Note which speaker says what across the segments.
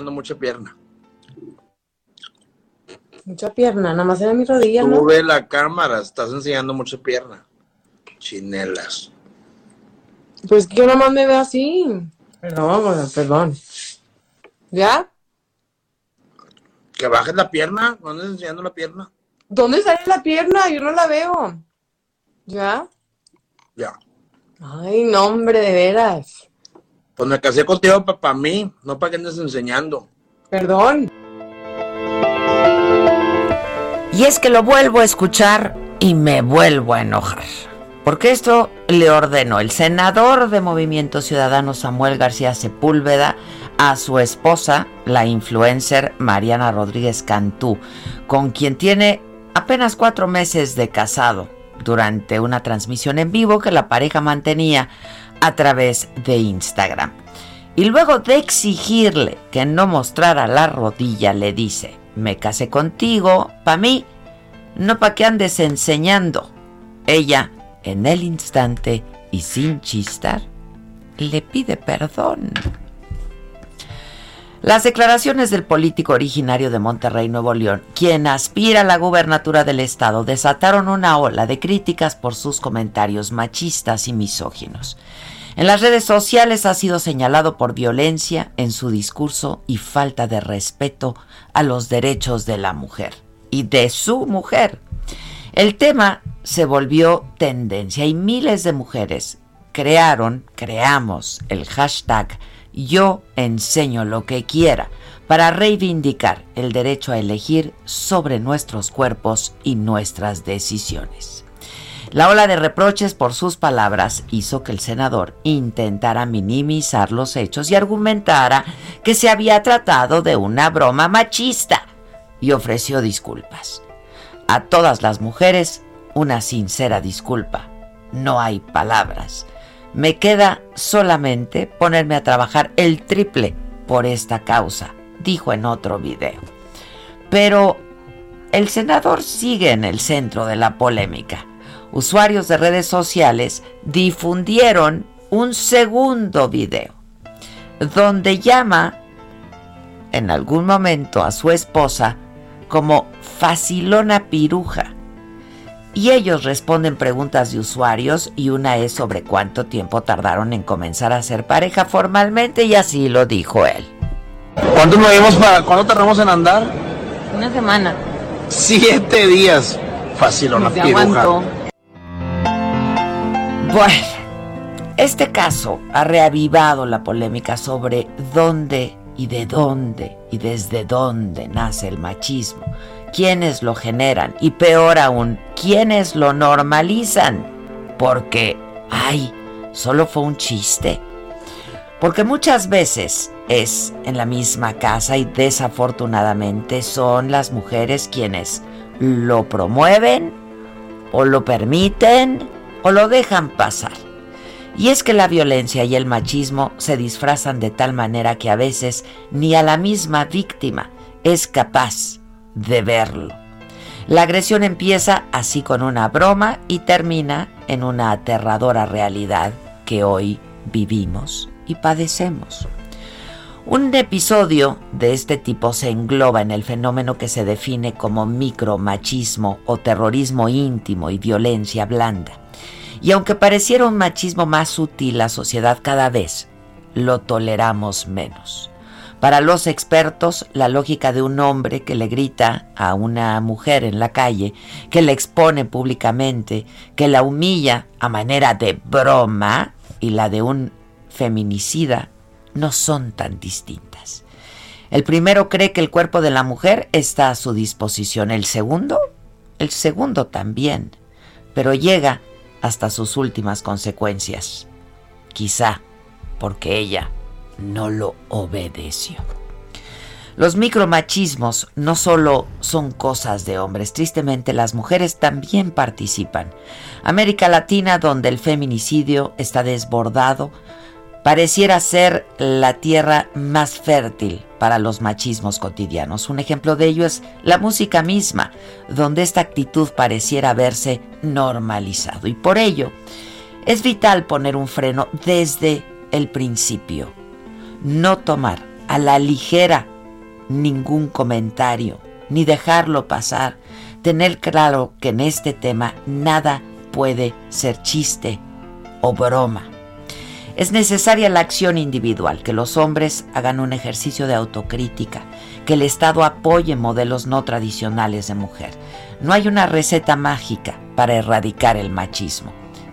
Speaker 1: Enseñando mucha pierna.
Speaker 2: Mucha pierna, nada más era mi rodilla, ¿no?
Speaker 1: Sube la cámara, estás enseñando mucha pierna. Chinelas.
Speaker 2: Pues que yo nada más me veo así. Perdón, bueno, perdón. ¿Ya?
Speaker 1: Que bajes la pierna, no andes enseñando la pierna.
Speaker 2: ¿Dónde sale la pierna? Yo no la veo. ¿Ya?
Speaker 1: Ya.
Speaker 2: Ay, no, hombre, de veras.
Speaker 1: Pues me casé contigo para mí, no para que andes enseñando.
Speaker 2: Perdón.
Speaker 3: Y es que lo vuelvo a escuchar y me vuelvo a enojar. Porque esto le ordenó el senador de Movimiento Ciudadano Samuel García Sepúlveda a su esposa, la influencer Mariana Rodríguez Cantú, con quien tiene apenas cuatro meses de casado, durante una transmisión en vivo que la pareja mantenía a través de Instagram. Y luego de exigirle que no mostrara la rodilla, le dice, me casé contigo, pa' mí, no pa' que andes enseñando. Ella, en el instante y sin chistar, le pide perdón. Las declaraciones del político originario de Monterrey, Nuevo León, quien aspira a la gubernatura del estado, desataron una ola de críticas por sus comentarios machistas y misóginos. En las redes sociales ha sido señalado por violencia en su discurso y falta de respeto a los derechos de la mujer y de su mujer. El tema se volvió tendencia y miles de mujeres crearon, creamos el hashtag yo enseño lo que quiera para reivindicar el derecho a elegir sobre nuestros cuerpos y nuestras decisiones. La ola de reproches por sus palabras hizo que el senador intentara minimizar los hechos y argumentara que se había tratado de una broma machista y ofreció disculpas. A todas las mujeres, una sincera disculpa. No hay palabras. Me queda solamente ponerme a trabajar el triple por esta causa, dijo en otro video. Pero el senador sigue en el centro de la polémica. Usuarios de redes sociales difundieron un segundo video donde llama en algún momento a su esposa como facilona piruja y ellos responden preguntas de usuarios y una es sobre cuánto tiempo tardaron en comenzar a ser pareja formalmente y así lo dijo él.
Speaker 1: ¿Cuánto nos vimos para, cuánto tardamos en andar?
Speaker 2: Una semana.
Speaker 1: Siete días.
Speaker 2: Te
Speaker 1: piruja.
Speaker 2: aguanto.
Speaker 3: Bueno, este caso ha reavivado la polémica sobre dónde y de dónde y desde dónde nace el machismo, quiénes lo generan y peor aún, quiénes lo normalizan. Porque, ay, solo fue un chiste. Porque muchas veces es en la misma casa y desafortunadamente son las mujeres quienes lo promueven o lo permiten o lo dejan pasar. Y es que la violencia y el machismo se disfrazan de tal manera que a veces ni a la misma víctima es capaz de verlo. La agresión empieza así con una broma y termina en una aterradora realidad que hoy vivimos y padecemos. Un episodio de este tipo se engloba en el fenómeno que se define como micromachismo o terrorismo íntimo y violencia blanda. Y aunque pareciera un machismo más sutil, la sociedad cada vez lo toleramos menos. Para los expertos, la lógica de un hombre que le grita a una mujer en la calle, que la expone públicamente, que la humilla a manera de broma, y la de un feminicida no son tan distintas. El primero cree que el cuerpo de la mujer está a su disposición. El segundo, el segundo también, pero llega hasta sus últimas consecuencias. Quizá porque ella no lo obedeció. Los micromachismos no solo son cosas de hombres, tristemente las mujeres también participan. América Latina, donde el feminicidio está desbordado, pareciera ser la tierra más fértil para los machismos cotidianos. Un ejemplo de ello es la música misma, donde esta actitud pareciera haberse normalizado. Y por ello es vital poner un freno desde el principio. No tomar a la ligera ningún comentario, ni dejarlo pasar. Tener claro que en este tema nada puede ser chiste o broma. Es necesaria la acción individual, que los hombres hagan un ejercicio de autocrítica, que el Estado apoye modelos no tradicionales de mujer. No hay una receta mágica para erradicar el machismo.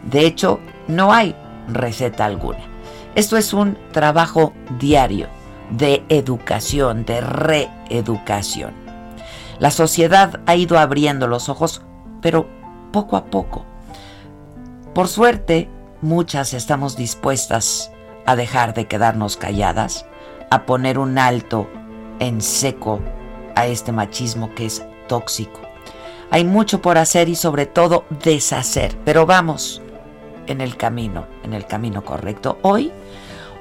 Speaker 3: De hecho, no hay receta alguna. Esto es un trabajo diario de educación, de reeducación. La sociedad ha ido abriendo los ojos, pero poco a poco. Por suerte, muchas estamos dispuestas a dejar de quedarnos calladas, a poner un alto en seco a este machismo que es tóxico. Hay mucho por hacer y sobre todo deshacer, pero vamos en el camino, en el camino correcto. Hoy,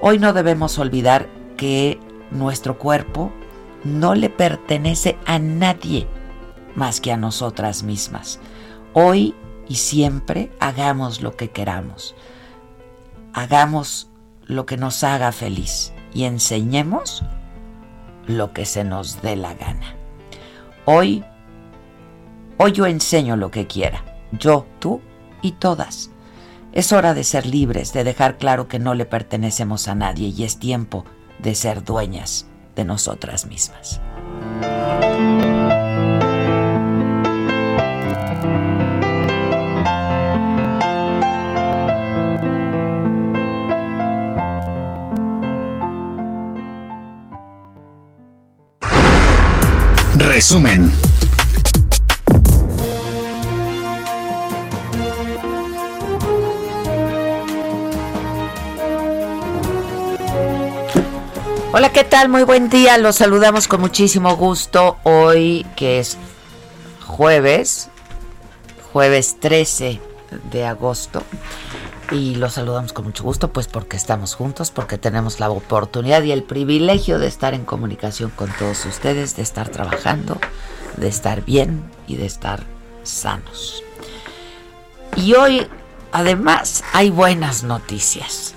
Speaker 3: hoy no debemos olvidar que nuestro cuerpo no le pertenece a nadie más que a nosotras mismas. Hoy y siempre hagamos lo que queramos. Hagamos lo que nos haga feliz y enseñemos lo que se nos dé la gana. Hoy, hoy yo enseño lo que quiera. Yo, tú y todas. Es hora de ser libres, de dejar claro que no le pertenecemos a nadie y es tiempo de ser dueñas de nosotras mismas.
Speaker 4: Resumen.
Speaker 3: Hola, ¿qué tal? Muy buen día. Los saludamos con muchísimo gusto hoy que es jueves, jueves 13 de agosto. Y los saludamos con mucho gusto, pues porque estamos juntos, porque tenemos la oportunidad y el privilegio de estar en comunicación con todos ustedes, de estar trabajando, de estar bien y de estar sanos. Y hoy, además, hay buenas noticias.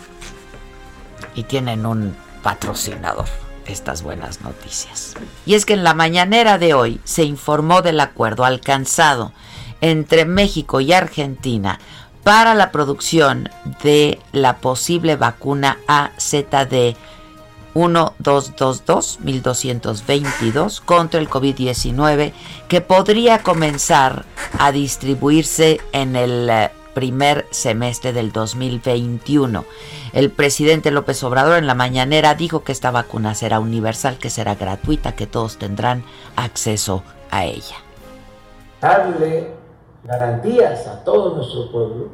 Speaker 3: Y tienen un patrocinador estas buenas noticias. Y es que en la mañanera de hoy se informó del acuerdo alcanzado entre México y Argentina para la producción de la posible vacuna AZD 1222 1222 contra el COVID-19 que podría comenzar a distribuirse en el eh, primer semestre del 2021. El presidente López Obrador en la mañanera dijo que esta vacuna será universal, que será gratuita, que todos tendrán acceso a ella.
Speaker 5: Garantías a todo nuestro pueblo,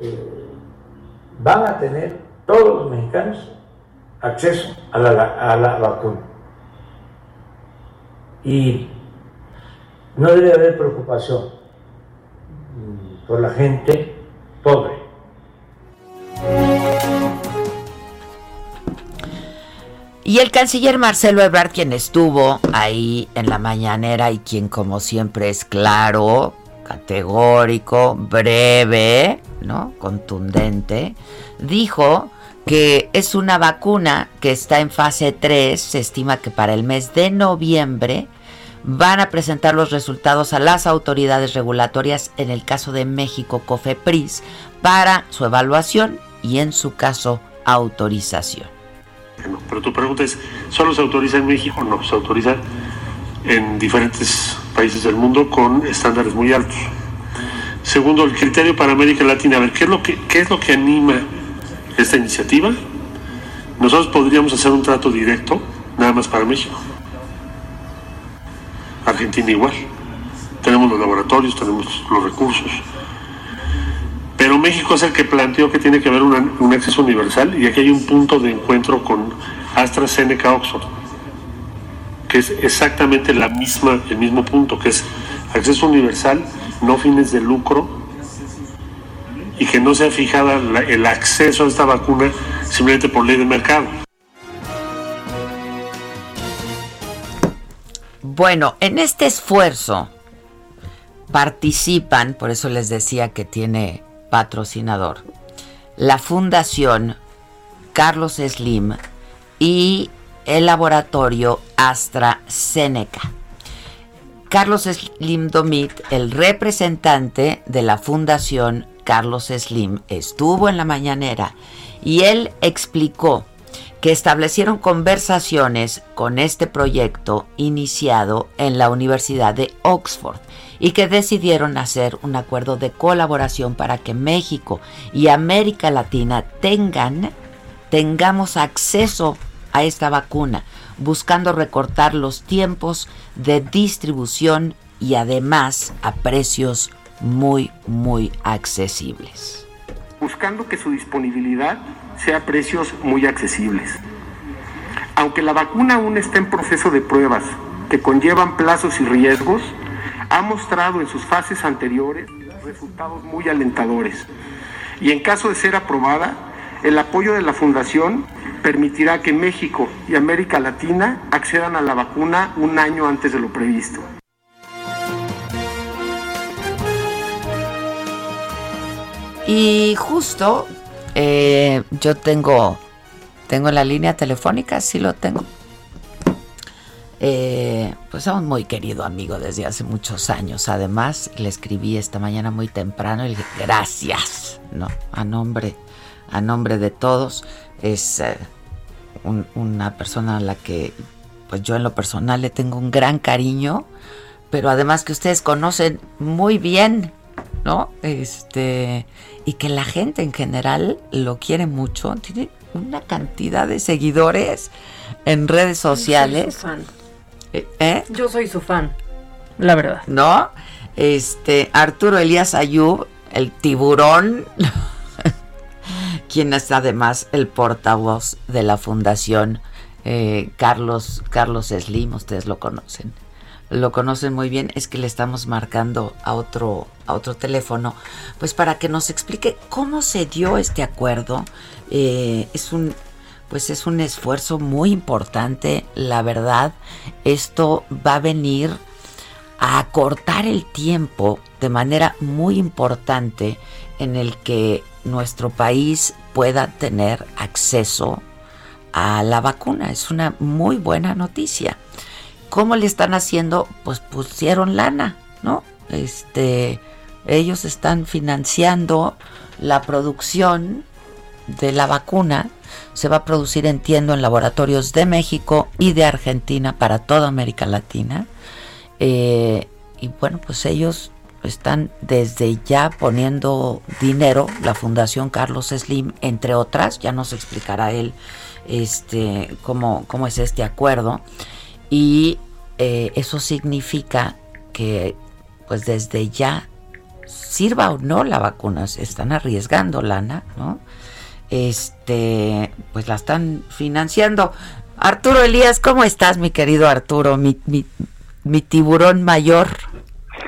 Speaker 5: eh, van a tener todos los mexicanos acceso a la, a la vacuna. Y no debe haber preocupación por la gente pobre.
Speaker 3: Y el canciller Marcelo Ebrard, quien estuvo ahí en la mañanera y quien como siempre es claro, categórico, breve, ¿no? Contundente, dijo que es una vacuna que está en fase 3, se estima que para el mes de noviembre van a presentar los resultados a las autoridades regulatorias, en el caso de México, COFEPRIS, para su evaluación y en su caso autorización.
Speaker 4: Pero tu pregunta es, ¿solo se autoriza en México? No, se autoriza en diferentes países del mundo con estándares muy altos. Segundo, el criterio para América Latina. A ver, ¿qué es lo que, qué es lo que anima esta iniciativa? Nosotros podríamos hacer un trato directo nada más para México. Argentina igual. Tenemos los laboratorios, tenemos los recursos. Pero México es el que planteó que tiene que haber un acceso universal y aquí hay un punto de encuentro con AstraZeneca Oxford, que es exactamente la misma, el mismo punto, que es acceso universal, no fines de lucro y que no sea fijada el acceso a esta vacuna simplemente por ley de mercado.
Speaker 3: Bueno, en este esfuerzo participan, por eso les decía que tiene patrocinador, la Fundación Carlos Slim y el laboratorio AstraZeneca. Carlos Slim Domit, el representante de la Fundación Carlos Slim, estuvo en la mañanera y él explicó que establecieron conversaciones con este proyecto iniciado en la Universidad de Oxford y que decidieron hacer un acuerdo de colaboración para que México y América Latina tengan tengamos acceso a esta vacuna, buscando recortar los tiempos de distribución y además a precios muy muy accesibles.
Speaker 6: Buscando que su disponibilidad sea a precios muy accesibles. Aunque la vacuna aún está en proceso de pruebas que conllevan plazos y riesgos, ha mostrado en sus fases anteriores resultados muy alentadores. Y en caso de ser aprobada, el apoyo de la Fundación permitirá que México y América Latina accedan a la vacuna un año antes de lo previsto.
Speaker 3: Y justo eh, yo tengo, tengo la línea telefónica, sí lo tengo. Eh, pues somos muy querido amigo desde hace muchos años. Además, le escribí esta mañana muy temprano y le dije gracias, ¿no? A nombre, a nombre de todos. Es eh, una persona a la que, pues yo en lo personal le tengo un gran cariño, pero además que ustedes conocen muy bien, ¿no? Este, y que la gente en general lo quiere mucho. Tiene una cantidad de seguidores en redes sociales.
Speaker 7: ¿Eh? Yo soy su fan, la verdad.
Speaker 3: ¿No? Este, Arturo Elías Ayub, el tiburón, quien es además el portavoz de la fundación eh, Carlos, Carlos Slim, ustedes lo conocen. Lo conocen muy bien, es que le estamos marcando a otro, a otro teléfono, pues para que nos explique cómo se dio este acuerdo. es un pues es un esfuerzo muy importante, la verdad. Esto va a venir a acortar el tiempo de manera muy importante en el que nuestro país pueda tener acceso a la vacuna. Es una muy buena noticia. ¿Cómo le están haciendo? Pues pusieron lana, ¿no? Este, ellos están financiando la producción de la vacuna se va a producir, entiendo, en laboratorios de México y de Argentina para toda América Latina. Eh, y bueno, pues ellos están desde ya poniendo dinero, la Fundación Carlos Slim, entre otras, ya nos explicará él este, cómo, cómo es este acuerdo. Y eh, eso significa que pues desde ya sirva o no la vacuna, están arriesgando lana, ¿no? Este, pues la están financiando. Arturo Elías, ¿cómo estás, mi querido Arturo, mi, mi, tiburón mayor?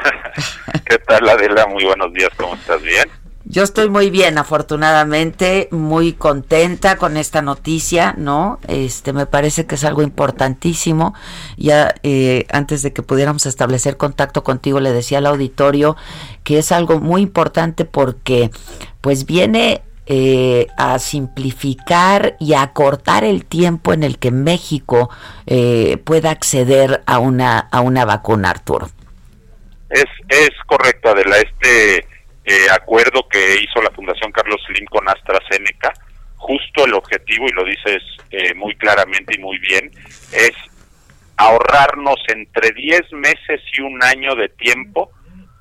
Speaker 8: ¿Qué tal, Adela? Muy buenos días, ¿cómo estás? ¿Bien?
Speaker 3: Yo estoy muy bien, afortunadamente, muy contenta con esta noticia, ¿no? Este, me parece que es algo importantísimo. Ya eh, antes de que pudiéramos establecer contacto contigo, le decía al auditorio que es algo muy importante porque, pues, viene eh, a simplificar y a acortar el tiempo en el que México eh, pueda acceder a una a una vacuna, Arturo.
Speaker 8: Es es correcto, Adela. Este eh, acuerdo que hizo la Fundación Carlos Slim con AstraZeneca, justo el objetivo, y lo dices eh, muy claramente y muy bien, es ahorrarnos entre 10 meses y un año de tiempo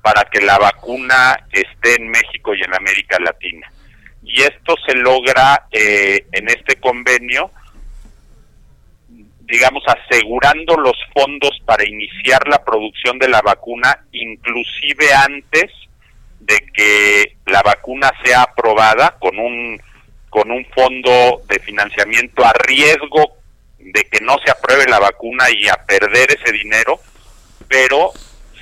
Speaker 8: para que la vacuna esté en México y en América Latina. Y esto se logra eh, en este convenio, digamos, asegurando los fondos para iniciar la producción de la vacuna, inclusive antes de que la vacuna sea aprobada con un con un fondo de financiamiento a riesgo de que no se apruebe la vacuna y a perder ese dinero, pero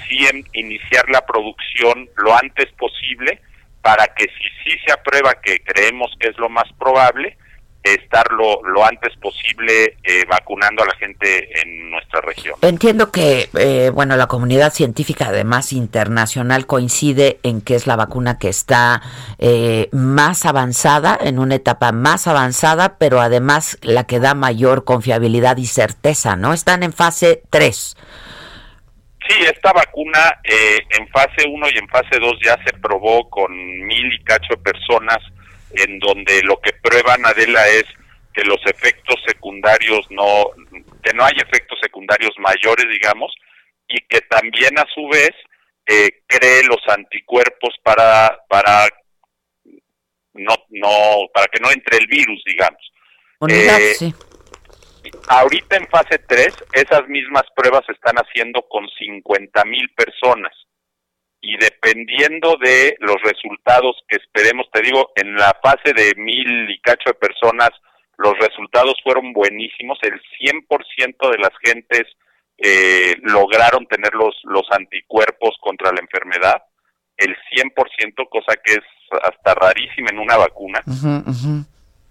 Speaker 8: sí iniciar la producción lo antes posible para que si sí se aprueba, que creemos que es lo más probable, estar lo, antes posible eh, vacunando a la gente en nuestra región.
Speaker 3: Entiendo que, eh, bueno, la comunidad científica, además internacional, coincide en que es la vacuna que está eh, más avanzada, en una etapa más avanzada, pero además la que da mayor confiabilidad y certeza, ¿no? Están en fase 3.
Speaker 8: Sí, esta vacuna en fase 1 y en fase 2 ya se probó con mil y cacho personas en donde lo que prueban Adela es que los efectos secundarios no, que no hay efectos secundarios mayores, digamos, y que también a su vez eh, cree los anticuerpos para, para no, no, para que no entre el virus, digamos.
Speaker 3: Eh, sí.
Speaker 8: Ahorita en fase 3, esas mismas pruebas se están haciendo con 50 mil personas. Y dependiendo de los resultados que esperemos, te digo, en la fase de mil y cacho de personas, los resultados fueron buenísimos, el 100% de las gentes eh, lograron tener los, los anticuerpos contra la enfermedad, el 100%, cosa que es hasta rarísima en una vacuna.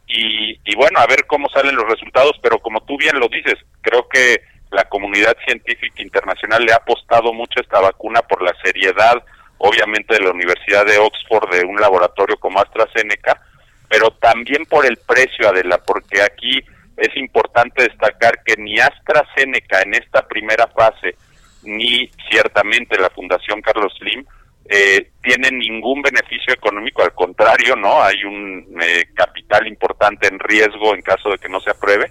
Speaker 8: Y, y bueno, a ver cómo salen los resultados, pero como tú bien lo dices, creo que la comunidad científica internacional le ha apostado mucho a esta vacuna por la seriedad, obviamente de la Universidad de Oxford, de un laboratorio como AstraZeneca, pero también por el precio, Adela, porque aquí es importante destacar que ni AstraZeneca en esta primera fase, ni ciertamente la Fundación Carlos Slim, eh, tienen ningún beneficio económico, al contrario, ¿no? Hay un eh, capital importante en riesgo en caso de que no se apruebe,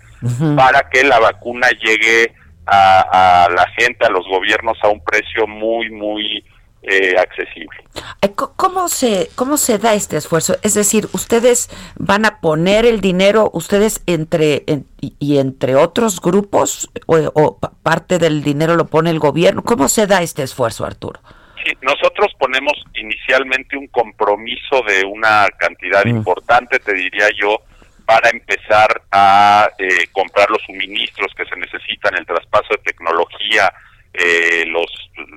Speaker 8: para que la vacuna llegue a, la gente, a los gobiernos a un precio muy, muy eh, accesible.
Speaker 3: ¿Cómo se, ¿Cómo se da este esfuerzo? Es decir, ustedes van a poner el dinero, ustedes entre y entre otros grupos o, parte del dinero lo pone el gobierno. ¿Cómo se da este esfuerzo, Arturo?
Speaker 8: Sí, nosotros ponemos inicialmente un compromiso de una cantidad mm. importante, te diría yo, para empezar a eh, comprar los suministros que se necesitan, el traspaso de tecnología, eh, los,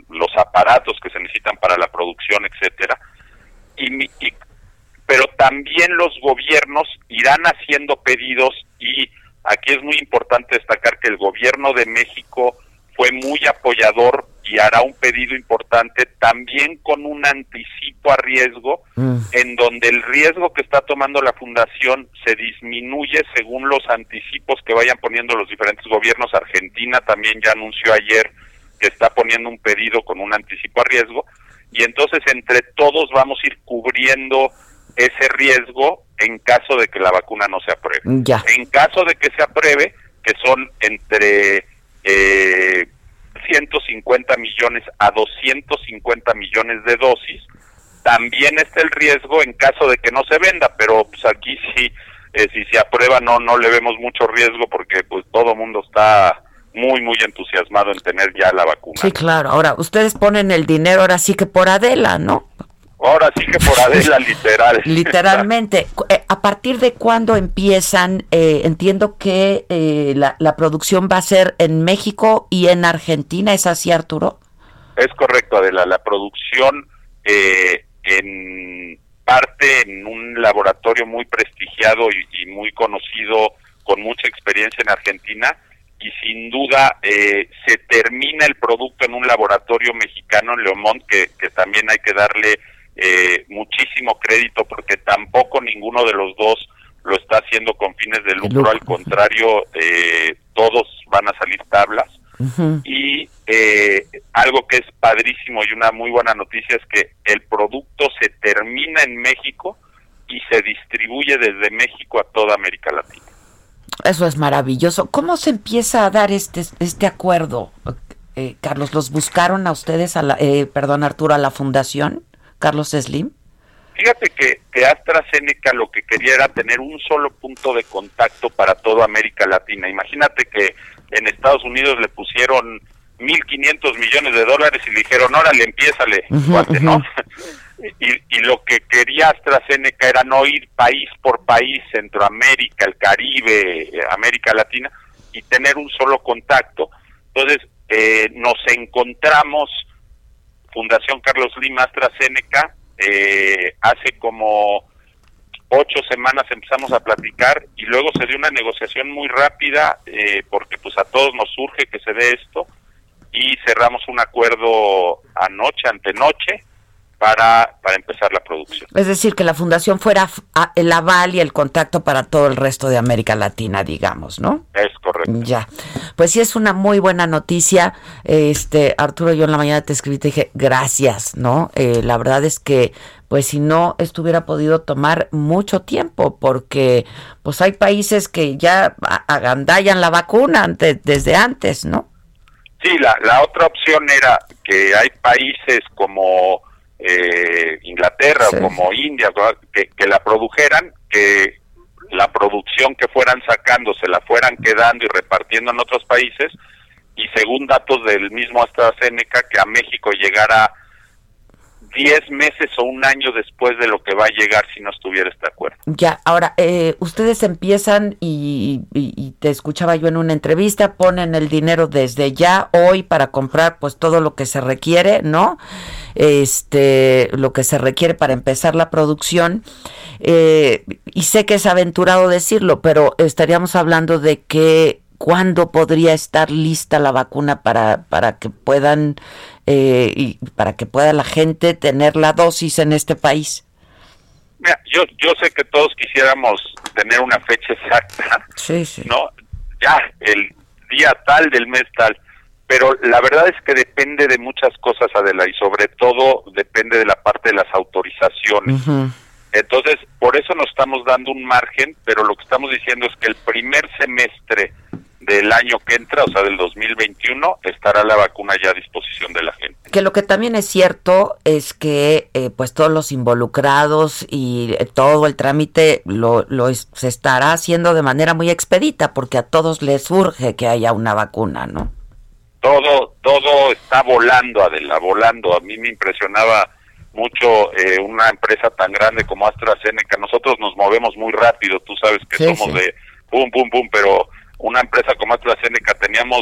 Speaker 8: los aparatos que se necesitan para la producción, etcétera. Y, pero también los gobiernos irán haciendo pedidos y aquí es muy importante destacar que el gobierno de México fue muy apoyador y hará un pedido importante también con un anticipo a riesgo mm. en donde el riesgo que está tomando la fundación se disminuye según los anticipos que vayan poniendo los diferentes gobiernos. Argentina también ya anunció ayer que está poniendo un pedido con un anticipo a riesgo y entonces entre todos vamos a ir cubriendo ese riesgo en caso de que la vacuna no se apruebe. En caso de que se apruebe, que son entre eh, 150 millones a 250 millones de dosis, también está el riesgo en caso de que no se venda, pero pues aquí sí, eh, si se aprueba no no le vemos mucho riesgo porque pues todo el mundo está muy muy entusiasmado en tener ya la vacuna.
Speaker 3: Sí, claro. Ahora, ustedes ponen el dinero ahora sí que por Adela, ¿no?
Speaker 8: Ahora sí que por Adela, literal.
Speaker 3: Literalmente. Eh, ¿A partir de cuándo empiezan? Eh, entiendo que eh, la, la, producción va a ser en México y en Argentina, ¿es así, Arturo?
Speaker 8: Es correcto, Adela. La producción eh, en parte en un laboratorio muy prestigiado y, muy conocido, con mucha experiencia en Argentina, y sin duda eh, se termina el producto en un laboratorio mexicano en Leomont, que, que también hay que darle eh, muchísimo crédito porque tampoco ninguno de los dos lo está haciendo con fines de lucro, al contrario, eh, todos van a salir tablas. Y eh, algo que es padrísimo y una muy buena noticia es que el producto se termina en México y se distribuye desde México a toda América Latina.
Speaker 3: Eso es maravilloso. ¿Cómo se empieza a dar este, este acuerdo, eh, Carlos? ¿Los buscaron a ustedes, a la, perdón Arturo, a la fundación, Carlos Slim?
Speaker 8: Fíjate que, que AstraZeneca lo que quería era tener un solo punto de contacto para toda América Latina. Imagínate que en Estados Unidos le pusieron 1.500 millones de dólares y le dijeron, órale, empiézale, ¿no? y, y lo que quería AstraZeneca era no ir país por país, Centroamérica, el Caribe, eh, América Latina, y tener un solo contacto. Entonces, eh, nos encontramos, Fundación Carlos Lima AstraZeneca, eh, hace como ocho semanas empezamos a platicar y luego se dio una negociación muy rápida eh, porque pues a todos nos surge que se dé esto y cerramos un acuerdo anoche, antenoche, para, para empezar la producción.
Speaker 3: Es decir, que la fundación fuera el aval y el contacto para todo el resto de América Latina, digamos, ¿no?
Speaker 8: Es correcto.
Speaker 3: Ya. Pues sí es una muy buena noticia. Este, Arturo, yo en la mañana te escribí y te dije, gracias, ¿no? Eh, la verdad es que pues si no esto hubiera podido tomar mucho tiempo porque pues hay países que ya agandallan la vacuna desde antes, ¿no?
Speaker 8: Sí, la, la otra opción era que hay países como eh, Inglaterra o como India, que, que la produjeran, que la producción que fueran sacando se la fueran quedando y repartiendo en otros países, y según datos del mismo AstraZeneca, que a México llegara 10 meses o un año después de lo que va a llegar si no estuviera este acuerdo.
Speaker 3: Ya, ahora, eh, ustedes empiezan y, te escuchaba yo en una entrevista, ponen el dinero desde ya, hoy, para comprar pues todo lo que se requiere, ¿no? Este, lo que se requiere para empezar la producción. Eh, y sé que es aventurado decirlo, pero estaríamos hablando de que cuándo podría estar lista la vacuna para, para que puedan eh, y para que pueda la gente tener la dosis en este país?
Speaker 8: Mira, yo, yo sé que todos quisiéramos tener una fecha exacta,
Speaker 3: sí, sí.
Speaker 8: ¿no? Ya, el día tal del mes tal, pero la verdad es que depende de muchas cosas, Adela, y sobre todo depende de la parte de las autorizaciones. Entonces, por eso nos estamos dando un margen, pero lo que estamos diciendo es que el primer semestre del año que entra, o sea, del 2021, estará la vacuna ya a disposición de la gente.
Speaker 3: Que lo que también es cierto es que eh, pues todos los involucrados y eh, todo el trámite lo, lo se estará haciendo de manera muy expedita porque a todos les urge que haya una vacuna, ¿no?
Speaker 8: Todo todo está volando, Adela, volando. A mí me impresionaba mucho eh, una empresa tan grande como AstraZeneca. Nosotros nos movemos muy rápido, tú sabes que somos de pum, pum, pum, pero una empresa como AstraZeneca teníamos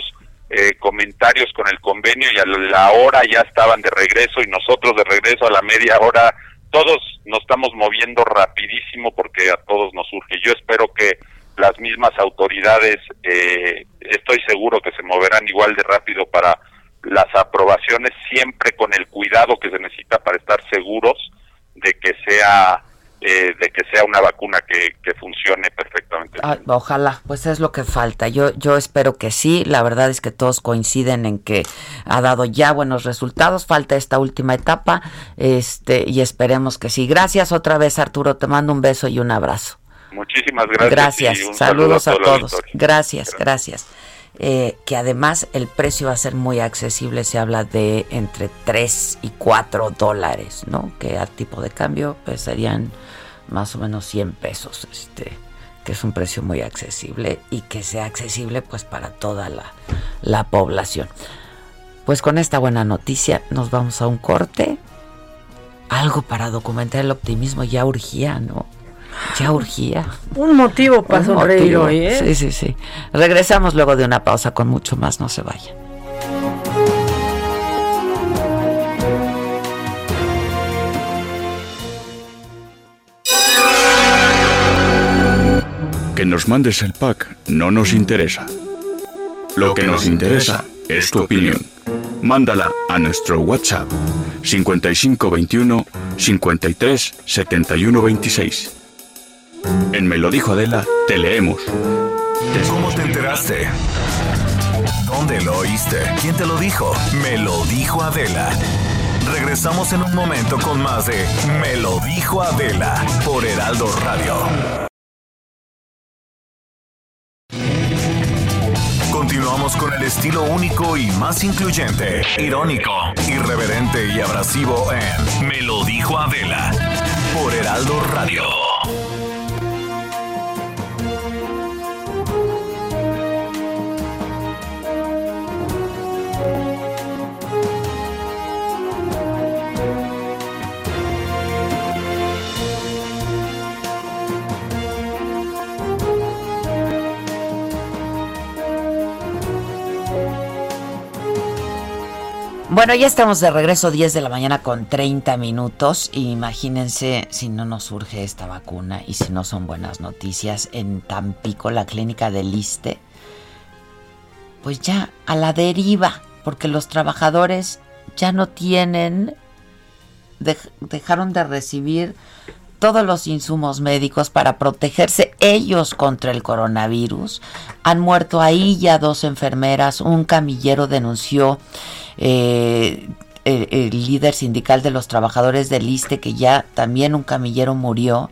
Speaker 8: eh, comentarios con el convenio y a la hora ya estaban de regreso y nosotros de regreso a la media hora, todos nos estamos moviendo rapidísimo porque a todos nos surge. Yo espero que las mismas autoridades, eh, estoy seguro que se moverán igual de rápido para las aprobaciones, siempre con el cuidado que se necesita para estar seguros de que sea eh, de que sea una vacuna que, funcione perfectamente.
Speaker 3: Ah, ojalá, pues es lo que falta. Yo, yo espero que sí. La verdad es que todos coinciden en que ha dado ya buenos resultados. Falta esta última etapa, este, y esperemos que sí. Gracias otra vez, Arturo. Te mando un beso y un abrazo.
Speaker 8: Muchísimas gracias.
Speaker 3: Gracias. Saludos a, todos. Gracias, gracias. Eh, que además el precio va a ser muy accesible, se habla de entre 3 y 4 dólares, ¿no? Que a tipo de cambio pues serían más o menos 100 pesos, este, que es un precio muy accesible y que sea accesible pues para toda la, la población. Pues con esta buena noticia nos vamos a un corte. Algo para documentar el optimismo ya urgía, ¿no? Ya urgía.
Speaker 7: Un motivo para Un sonreír hoy, ¿eh?
Speaker 3: Sí, sí, sí. Regresamos luego de una pausa con mucho más, no se vayan.
Speaker 9: Que nos mandes el pack no nos interesa. Lo que nos interesa es tu opinión. Mándala a nuestro WhatsApp 5521 53 71 26. En Me lo dijo Adela, te leemos.
Speaker 10: ¿Cómo te enteraste? ¿Dónde lo oíste? ¿Quién te lo dijo? Me lo dijo Adela. Regresamos en un momento con más de Me lo dijo Adela por Heraldo Radio. Continuamos con el estilo único y más incluyente, irónico, irreverente y abrasivo en Me lo dijo Adela por Heraldo Radio.
Speaker 3: Bueno, ya estamos de regreso 10 de la mañana con 30 minutos. Imagínense si no nos surge esta vacuna y si no son buenas noticias en Tampico, la clínica del Liste, pues ya a la deriva, porque los trabajadores ya no tienen, dejaron de recibir todos los insumos médicos para protegerse ellos contra el coronavirus. Han muerto ahí ya dos enfermeras, un camillero denunció eh, el, líder sindical de los trabajadores del ISTE, que ya también un camillero murió.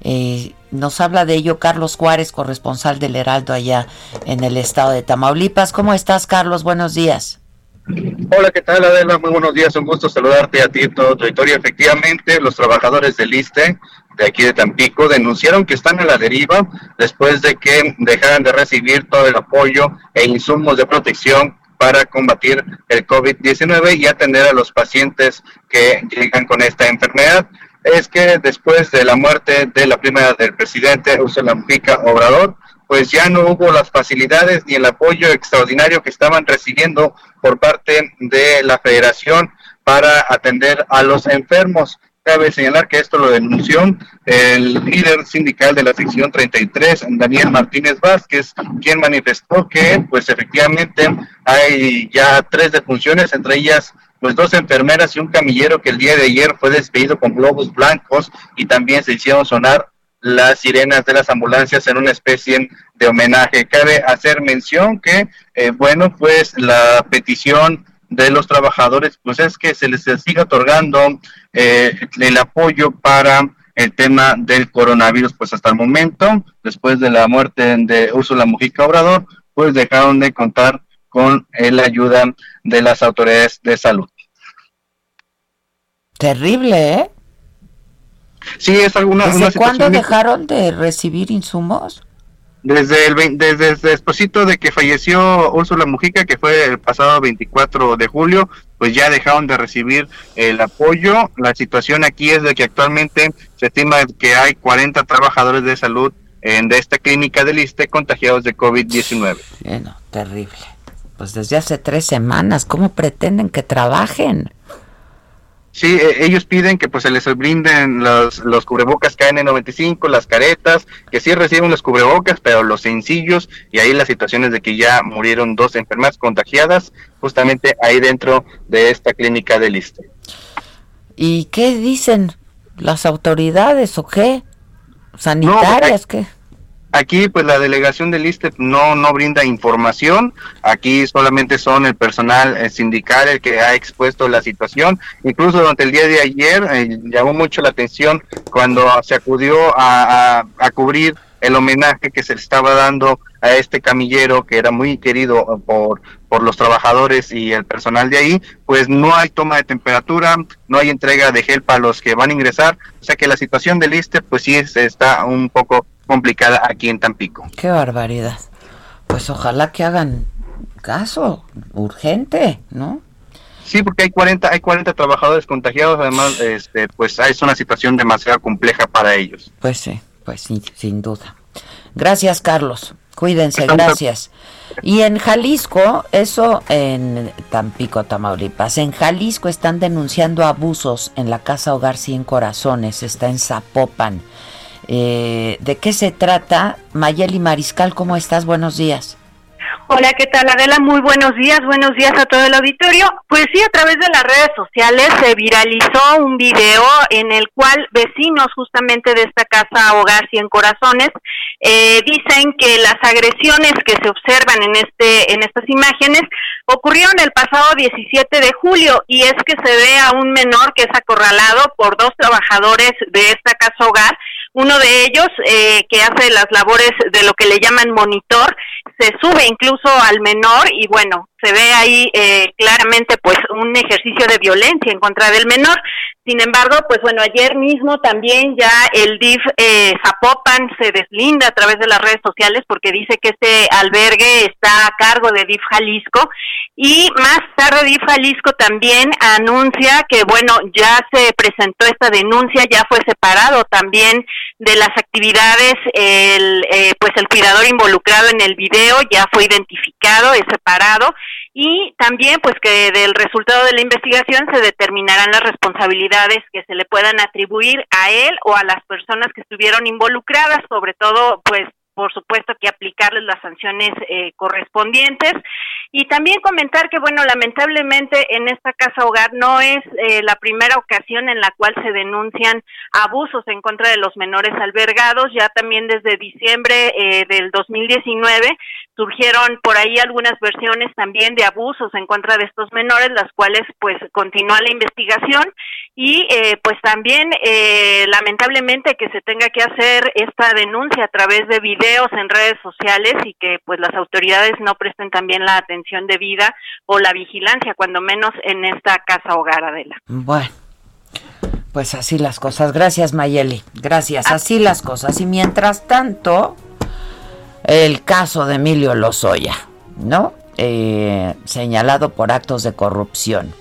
Speaker 3: Eh, nos habla de ello Carlos Juárez, corresponsal del Heraldo allá en el estado de Tamaulipas. ¿Cómo estás, Carlos? Buenos días.
Speaker 11: Hola, ¿qué tal, Adela? Muy buenos días, un gusto saludarte a ti y a todo tu auditorio. Efectivamente, los trabajadores del ISTE de aquí de Tampico denunciaron que están a la deriva después de que dejaran de recibir todo el apoyo e insumos de protección para combatir el COVID-19 y atender a los pacientes que llegan con esta enfermedad. Es que después de la muerte de la primera del presidente Ursula Mujica Obrador, pues ya no hubo las facilidades ni el apoyo extraordinario que estaban recibiendo por parte de la federación para atender a los enfermos. Cabe señalar que esto lo denunció el líder sindical de la sección 33, Daniel Martínez Vázquez, quien manifestó que, pues efectivamente, hay ya tres defunciones, entre ellas pues dos enfermeras y un camillero que el día de ayer fue despedido con globos blancos y también se hicieron sonar las sirenas de las ambulancias en una especie de homenaje. Cabe hacer mención que, eh, bueno, pues la petición de los trabajadores, pues es que se les siga otorgando eh, el apoyo para el tema del coronavirus, pues hasta el momento, después de la muerte de Úrsula Mujica Obrador, pues dejaron de contar con la ayuda de las autoridades de salud.
Speaker 3: Terrible, ¿eh?
Speaker 11: Sí, es alguna.
Speaker 3: ¿Desde cuándo dejaron de recibir insumos?
Speaker 11: Desde el desde, despuésito de que falleció Úrsula Mujica, que fue el pasado 24 de julio, pues ya dejaron de recibir el apoyo. La situación aquí es de que actualmente se estima que hay 40 trabajadores de salud en, de esta clínica del ISTE contagiados de COVID-19.
Speaker 3: Bueno, terrible. Pues desde hace tres semanas, ¿cómo pretenden que trabajen?
Speaker 11: Sí, e, ellos piden que pues se les brinden los, los cubrebocas KN95, las caretas, que sí reciben los cubrebocas, pero los sencillos, y ahí las situaciones de que ya murieron dos enfermas contagiadas, justamente ahí dentro de esta clínica de Liste.
Speaker 3: ¿Y qué dicen las autoridades o qué? ¿Sanitarias qué?
Speaker 11: Aquí, pues la delegación del ISTE no, no brinda información. Aquí solamente son el personal eh, sindical el que ha expuesto la situación. Incluso durante el día de ayer eh, llamó mucho la atención cuando se acudió a, a, cubrir el homenaje que se le estaba dando a este camillero que era muy querido por, por los trabajadores y el personal de ahí, pues no hay toma de temperatura, no hay entrega de gel para los que van a ingresar, o sea que la situación del ISTE pues sí está un poco complicada aquí en Tampico.
Speaker 3: Qué barbaridad. Pues ojalá que hagan caso urgente, ¿no?
Speaker 11: Sí, porque hay 40 hay 40 trabajadores contagiados, además este pues es una situación demasiado compleja para ellos.
Speaker 3: Pues sí, pues sí, sin duda. Gracias, Carlos. Cuídense, gracias. Y en Jalisco, eso en Tampico, Tamaulipas, en Jalisco están denunciando abusos en la Casa Hogar Cien Corazones, está en Zapopan Eh, ¿De qué se trata? Mayeli Mariscal, ¿cómo estás? Buenos días.
Speaker 12: Hola, ¿qué tal Adela? Muy buenos días, buenos días a todo el auditorio. Pues sí, a través de las redes sociales se viralizó un video en el cual vecinos justamente de esta casa Hogar Cien Corazones eh, dicen que las agresiones que se observan en este en estas imágenes ocurrieron el pasado 17 de julio y es que se ve a un menor que es acorralado por dos trabajadores de esta casa Hogar uno de ellos, eh, que hace las labores de lo que le llaman monitor, se sube incluso al menor y bueno, se ve ahí eh, claramente pues un ejercicio de violencia en contra del menor. Sin embargo, pues bueno, ayer mismo también ya el DIF eh, Zapopan se deslinda a través de las redes sociales porque dice que este albergue está a cargo de DIF Jalisco y más tarde DIF Jalisco también anuncia que bueno, ya se presentó esta denuncia, ya fue separado también de las actividades el eh, pues el cuidador involucrado en el video ya fue identificado, es separado y también pues que del resultado de la investigación se determinarán las responsabilidades que se le puedan atribuir a él o a las personas que estuvieron involucradas, sobre todo pues por supuesto que aplicarles las sanciones eh, correspondientes. Y también comentar que bueno lamentablemente en esta casa hogar no es eh, la primera ocasión en la cual se denuncian abusos en contra de los menores albergados. Ya también desde diciembre eh, del 2019 surgieron por ahí algunas versiones también de abusos en contra de estos menores, las cuales pues continúa la investigación y eh, pues también eh, lamentablemente que se tenga que hacer esta denuncia a través de videos en redes sociales y que pues las autoridades no presten también la atención debida o la vigilancia, cuando menos en esta casa hogar, Adela.
Speaker 3: Bueno. Pues así las cosas. Gracias, Mayeli. Gracias. Así las cosas. Y mientras tanto, el caso de Emilio Lozoya, ¿no? Eh, señalado por actos de corrupción.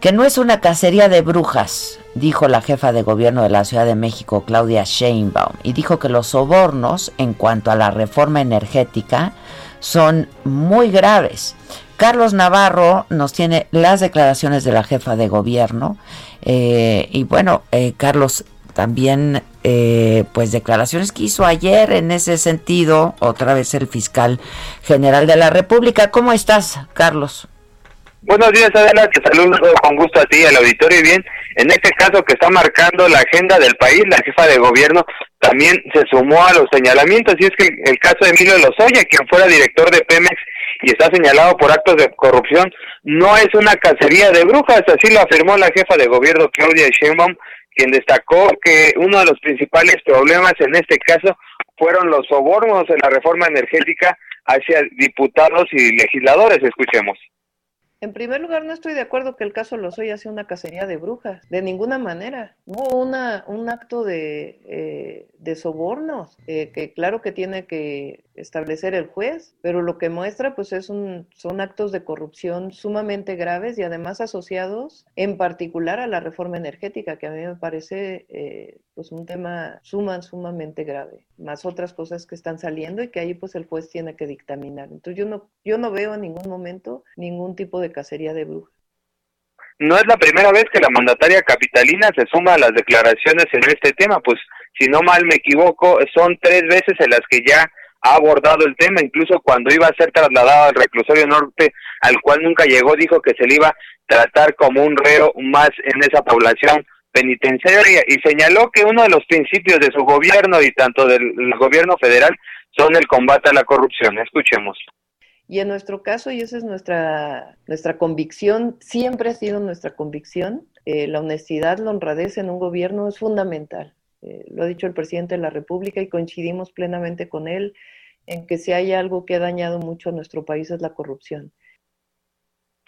Speaker 3: Que no es una cacería de brujas, dijo la jefa de gobierno de la Ciudad de México, Claudia Sheinbaum, y dijo que los sobornos en cuanto a la reforma energética son muy graves. Carlos Navarro nos tiene las declaraciones de la jefa de gobierno eh, y bueno, eh, Carlos también eh, pues declaraciones que hizo ayer en ese sentido, otra vez el fiscal general de la República. ¿Cómo estás, Carlos?
Speaker 13: Buenos días, Adela, te saludo con gusto a ti, al auditorio. Y bien, en este caso que está marcando la agenda del país, la jefa de gobierno también se sumó a los señalamientos. Y es que el caso de Emilio Lozoya, quien fuera director de Pemex y está señalado por actos de corrupción, no es una cacería de brujas, así lo afirmó la jefa de gobierno Claudia Sheinbaum quien destacó que uno de los principales problemas en este caso fueron los sobornos en la reforma energética hacia diputados y legisladores. Escuchemos.
Speaker 14: En primer lugar, no estoy de acuerdo que el caso Lozoya sea una cacería de brujas, de ninguna manera. Hubo una, un acto de, eh, de sobornos, eh, que claro que tiene que establecer el juez, pero lo que muestra pues es un, son actos de corrupción sumamente graves y además asociados en particular a la reforma energética, que a mí me parece eh, pues un tema suman, sumamente grave, más otras cosas que están saliendo y que ahí pues el juez tiene que dictaminar. Entonces yo no, yo no veo en ningún momento ningún tipo de cacería de brujas.
Speaker 13: No es la primera vez que la mandataria capitalina se suma a las declaraciones en este tema, pues si no mal me equivoco, son tres veces en las que ya ha abordado el tema, incluso cuando iba a ser trasladado al reclusorio norte, al cual nunca llegó, dijo que se le iba a tratar como un reo más en esa población penitenciaria y señaló que uno de los principios de su gobierno y tanto del gobierno federal son el combate a la corrupción. Escuchemos.
Speaker 14: Y en nuestro caso, y esa es nuestra, nuestra convicción, siempre ha sido nuestra convicción, eh, la honestidad, la honradez en un gobierno es fundamental. Eh, lo ha dicho el presidente de la República y coincidimos plenamente con él en que si hay algo que ha dañado mucho a nuestro país es la corrupción.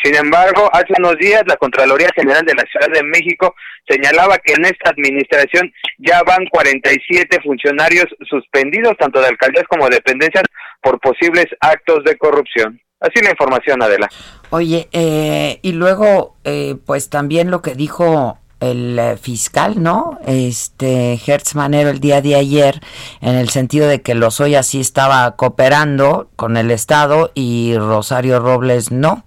Speaker 13: Sin embargo, hace unos días la Contraloría General de la Ciudad de México señalaba que en esta administración ya van 47 funcionarios suspendidos, tanto de alcaldías como de dependencias, por posibles actos de corrupción. Así la información, Adela.
Speaker 3: Oye, eh, y luego, eh, pues también lo que dijo el eh, fiscal, ¿no? Este Hertz Manero el día de ayer, en el sentido de que Lozoya sí estaba cooperando con el Estado y Rosario Robles no.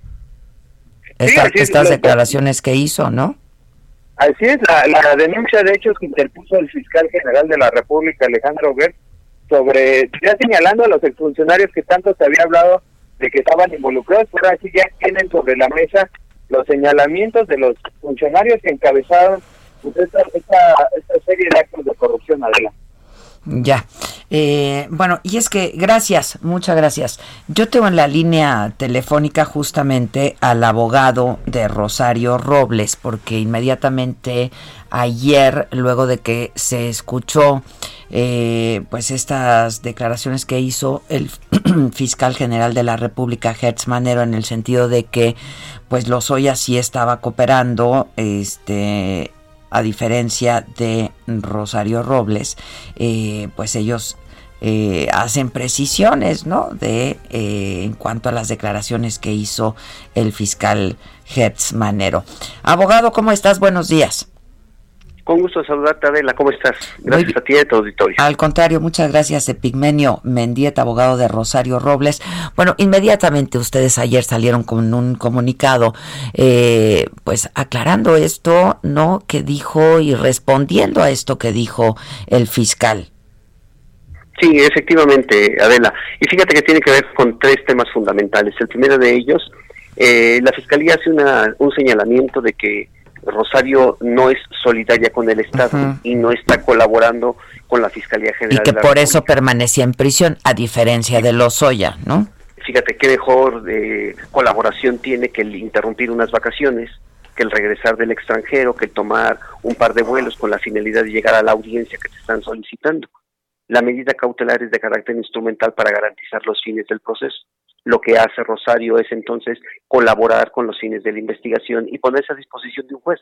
Speaker 3: estas declaraciones que hizo, ¿no?
Speaker 15: Así es, la, denuncia de hechos que interpuso el fiscal general de la República, Alejandro Gertz, sobre, ya señalando a los exfuncionarios que tanto se había hablado de que estaban involucrados, pero así ya tienen sobre la mesa los señalamientos de los funcionarios que encabezaron pues, esta, serie de actos de corrupción, adelante.
Speaker 3: Ya. Eh, bueno, y es que gracias, muchas gracias. Yo tengo en la línea telefónica justamente al abogado de Rosario Robles, porque inmediatamente ayer, luego de que se escuchó eh, pues estas declaraciones que hizo el fiscal general de la República, Hertz Manero, en el sentido de que pues Lozoya sí estaba cooperando, este a diferencia de Rosario Robles, eh, pues ellos eh, hacen precisiones, ¿no? De eh, en cuanto a las declaraciones que hizo el fiscal Hertz Manero. Abogado, ¿cómo estás? Buenos días.
Speaker 15: Con gusto saludarte, Adela. ¿Cómo estás? Gracias a ti y a tu auditorio.
Speaker 3: Al contrario, muchas gracias, Epigmenio Mendieta, abogado de Rosario Robles. Bueno, inmediatamente ustedes ayer salieron con un comunicado, eh, pues aclarando esto, ¿no? Que dijo y respondiendo a esto que dijo el fiscal.
Speaker 15: Sí, efectivamente, Adela. Y fíjate que tiene que ver con tres temas fundamentales. El primero de ellos, eh, la Fiscalía hace una, un señalamiento de que Rosario no es solidaria con el Estado y no está colaborando con la Fiscalía General.
Speaker 3: Y que por eso permanecía en prisión, a diferencia de Lozoya, ¿no?
Speaker 15: Fíjate qué mejor eh, colaboración tiene que el interrumpir unas vacaciones, que el regresar del extranjero, que el tomar un par de vuelos con la finalidad de llegar a la audiencia que te están solicitando. La medida cautelar es de carácter instrumental para garantizar los fines del proceso. Lo que hace Rosario es entonces colaborar con los fines de la investigación y ponerse a disposición de un juez.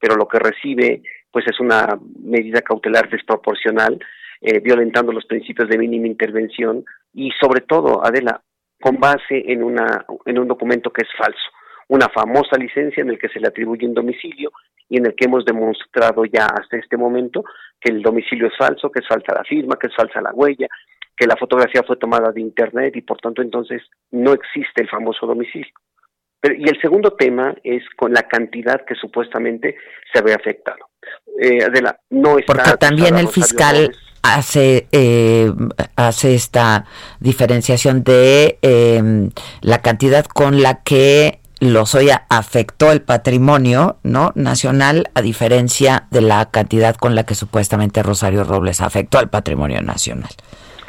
Speaker 15: Pero lo que recibe, pues es una medida cautelar desproporcional, eh, violentando los principios de mínima intervención y sobre todo, Adela, con base en, una, en un documento que es falso, una famosa licencia en el que se le atribuye un domicilio y en el que hemos demostrado ya hasta este momento que el domicilio es falso, que es falsa la firma, que es falsa la huella, que la fotografía fue tomada de internet y por tanto entonces no existe el famoso domicilio. Pero, y el segundo tema es con la cantidad que supuestamente se había afectado. Eh, no está
Speaker 3: Porque también el fiscal hace eh, hace esta diferenciación de em, la cantidad con la que Lozoya afectó el patrimonio no nacional a diferencia de la cantidad con la que supuestamente Rosario Robles afectó al patrimonio nacional.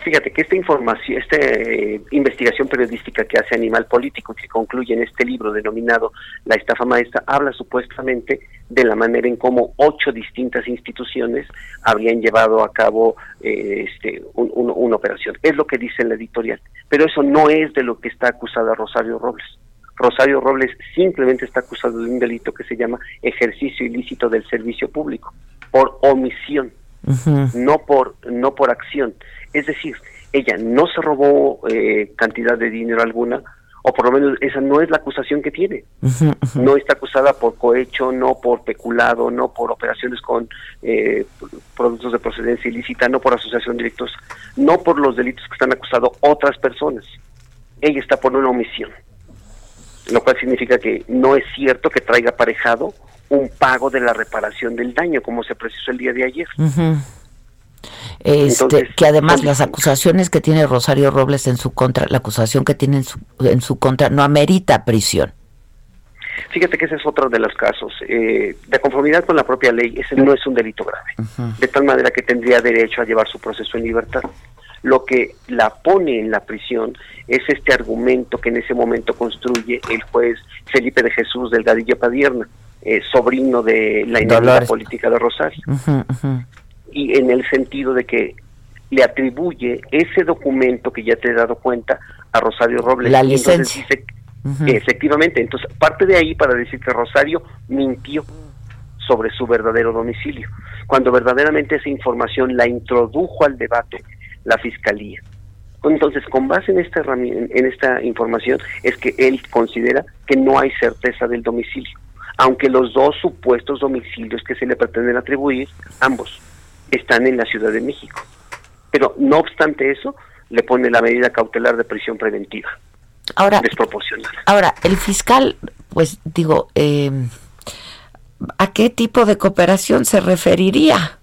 Speaker 15: Fíjate que esta información, esta eh, investigación periodística que hace Animal Político, que concluye en este libro denominado La estafa maestra, habla supuestamente de la manera en cómo ocho distintas instituciones habrían llevado a cabo eh, este, una operación. Es lo que dice en la editorial. Pero eso no es de lo que está acusada Rosario Robles. Rosario Robles simplemente está acusado de un delito que se llama ejercicio ilícito del servicio público por omisión, no por no por acción. Es decir, ella no se robó eh, cantidad de dinero alguna, o por lo menos esa no es la acusación que tiene. No está acusada por cohecho, no por peculado, no por operaciones con eh, productos de procedencia ilícita, no por asociación de directos, no por los delitos que están acusados otras personas. Ella está por una omisión, lo cual significa que no es cierto que traiga aparejado un pago de la reparación del daño, como se precisó el día de ayer.
Speaker 3: Este, que además las acusaciones que tiene Rosario Robles en su contra, la acusación que tiene en su, en su contra no amerita prisión.
Speaker 15: Fíjate que ese es otro de los casos. Eh, de conformidad con la propia ley, ese no es un delito grave. De tal manera que tendría derecho a llevar su proceso en libertad. Lo que la pone en la prisión es este argumento que en ese momento construye el juez Felipe de Jesús Delgadillo Padierna, eh, sobrino de la inmunidad política de Rosario y en el sentido de que le atribuye ese documento que ya te he dado cuenta a Rosario Robles.
Speaker 3: La licencia.
Speaker 15: Efectivamente, entonces parte de ahí para decir que Rosario mintió sobre su verdadero domicilio, cuando verdaderamente esa información la introdujo al debate la Fiscalía. Entonces, con base en esta, en esta información, es que él considera que no hay certeza del domicilio, aunque los dos supuestos domicilios que se le pretenden atribuir, ambos, están en la Ciudad de México. Pero no obstante eso, le pone la medida cautelar de prisión preventiva.
Speaker 3: Ahora,
Speaker 15: desproporcionada.
Speaker 3: Ahora, el fiscal, pues digo, eh, ¿A qué tipo de cooperación se referiría?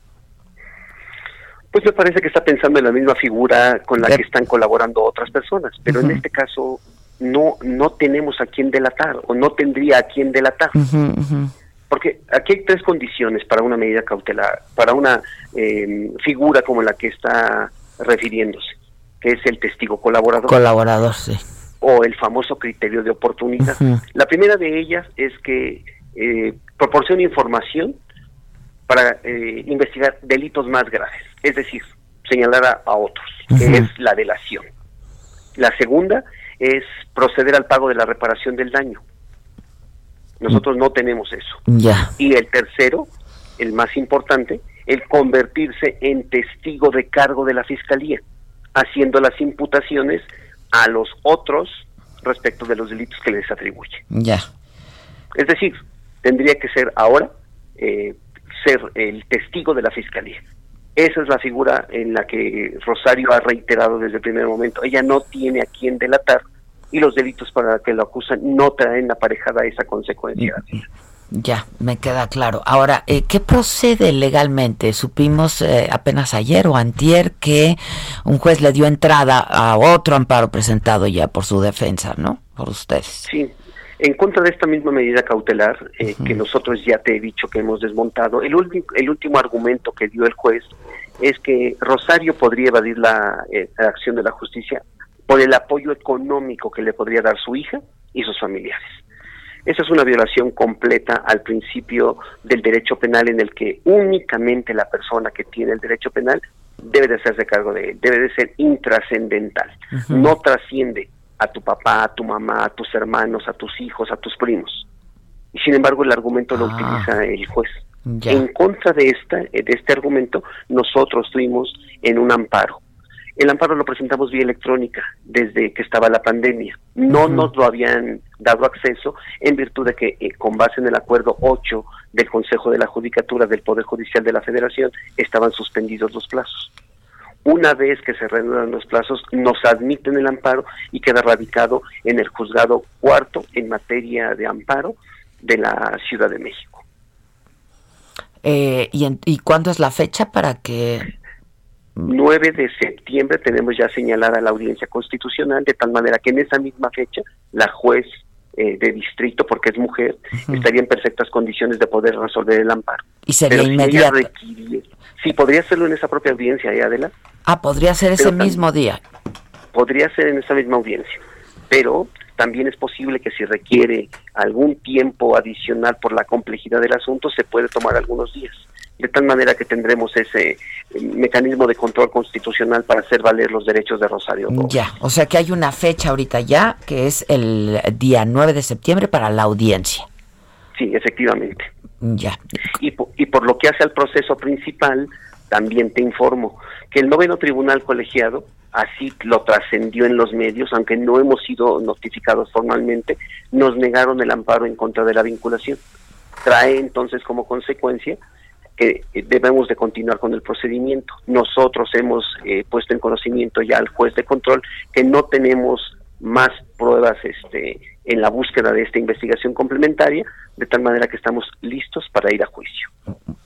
Speaker 15: Pues me parece que está pensando en la misma figura con la que están colaborando otras personas, pero en este caso no no tenemos a quién delatar o no tendría a quién delatar. Porque aquí hay tres condiciones para una medida cautelar, para una em, figura como la que está refiriéndose, que es el testigo colaborador.
Speaker 3: Colaborador, sí.
Speaker 15: O el famoso criterio de oportunidad. La primera de ellas es que eh, proporciona información para eh, investigar delitos más graves, es decir, señalar a, otros, que es la delación. La segunda es proceder al pago de la reparación del daño. Nosotros no tenemos eso.
Speaker 3: Ya.
Speaker 15: Y el tercero, el más importante, el convertirse en testigo de cargo de la fiscalía, haciendo las imputaciones a los otros respecto de los delitos que les atribuye.
Speaker 3: Ya.
Speaker 15: Es decir, tendría que ser ahora eh, ser el testigo de la fiscalía. Esa es la figura en la que Rosario ha reiterado desde el primer momento. Ella no tiene a quién delatar y los delitos para los que lo acusan no traen aparejada esa consecuencia.
Speaker 3: Ya, me queda claro. Ahora, eh, ¿qué procede legalmente? Supimos eh, apenas ayer o antier que un juez le dio entrada a otro amparo presentado ya por su defensa, ¿no? Por ustedes.
Speaker 15: Sí, en contra de esta misma medida cautelar, eh, que nosotros ya te he dicho que hemos desmontado, el, el último argumento que dio el juez es que Rosario podría evadir la, la acción de la justicia por el apoyo económico que le podría dar su hija y sus familiares. Esa es una violación completa al principio del derecho penal en el que únicamente la persona que tiene el derecho penal debe de hacerse cargo de él, debe de ser intrascendental, no trasciende a tu papá, a tu mamá, a tus hermanos, a tus hijos, a tus primos. Y sin embargo el argumento lo utiliza el juez. En contra de, esta, de este argumento, nosotros estuvimos en un amparo el amparo lo presentamos vía electrónica desde que estaba la pandemia. No nos lo habían dado acceso en virtud de que, eh, con base en el acuerdo 8 del Consejo de la Judicatura del Poder Judicial de la Federación, estaban suspendidos los plazos. Una vez que se reanudan los plazos, nos admiten el amparo y queda radicado en el juzgado cuarto en materia de amparo de la Ciudad de México.
Speaker 3: Eh, ¿y, ¿Y cuándo es la fecha para que
Speaker 15: 9 de septiembre tenemos ya señalada la audiencia constitucional, de tal manera que en esa misma fecha la juez eh, de distrito, porque es mujer, estaría en perfectas condiciones de poder resolver el amparo.
Speaker 3: ¿Y sería inmediato?
Speaker 15: sí, podría hacerlo en esa propia audiencia, ¿eh, Adela?
Speaker 3: Ah, podría ser ese mismo día.
Speaker 15: Podría ser en esa misma audiencia, pero también es posible que si requiere algún tiempo adicional por la complejidad del asunto, se puede tomar algunos días de tal manera que tendremos ese eh, mecanismo de control constitucional para hacer valer los derechos de Rosario.
Speaker 3: Ya, o sea que hay una fecha ahorita ya, que es el día 9 de septiembre para la audiencia.
Speaker 15: Sí, efectivamente.
Speaker 3: Ya.
Speaker 15: Y, y por lo que hace al proceso principal, también te informo que el noveno tribunal colegiado así lo trascendió en los medios, aunque no hemos sido notificados formalmente, nos negaron el amparo en contra de la vinculación. Trae entonces como consecuencia que eh, debemos de continuar con el procedimiento. Nosotros hemos eh, puesto en conocimiento ya al juez de control que no tenemos más pruebas este, en la búsqueda de esta investigación complementaria, de tal manera que estamos listos para ir a juicio.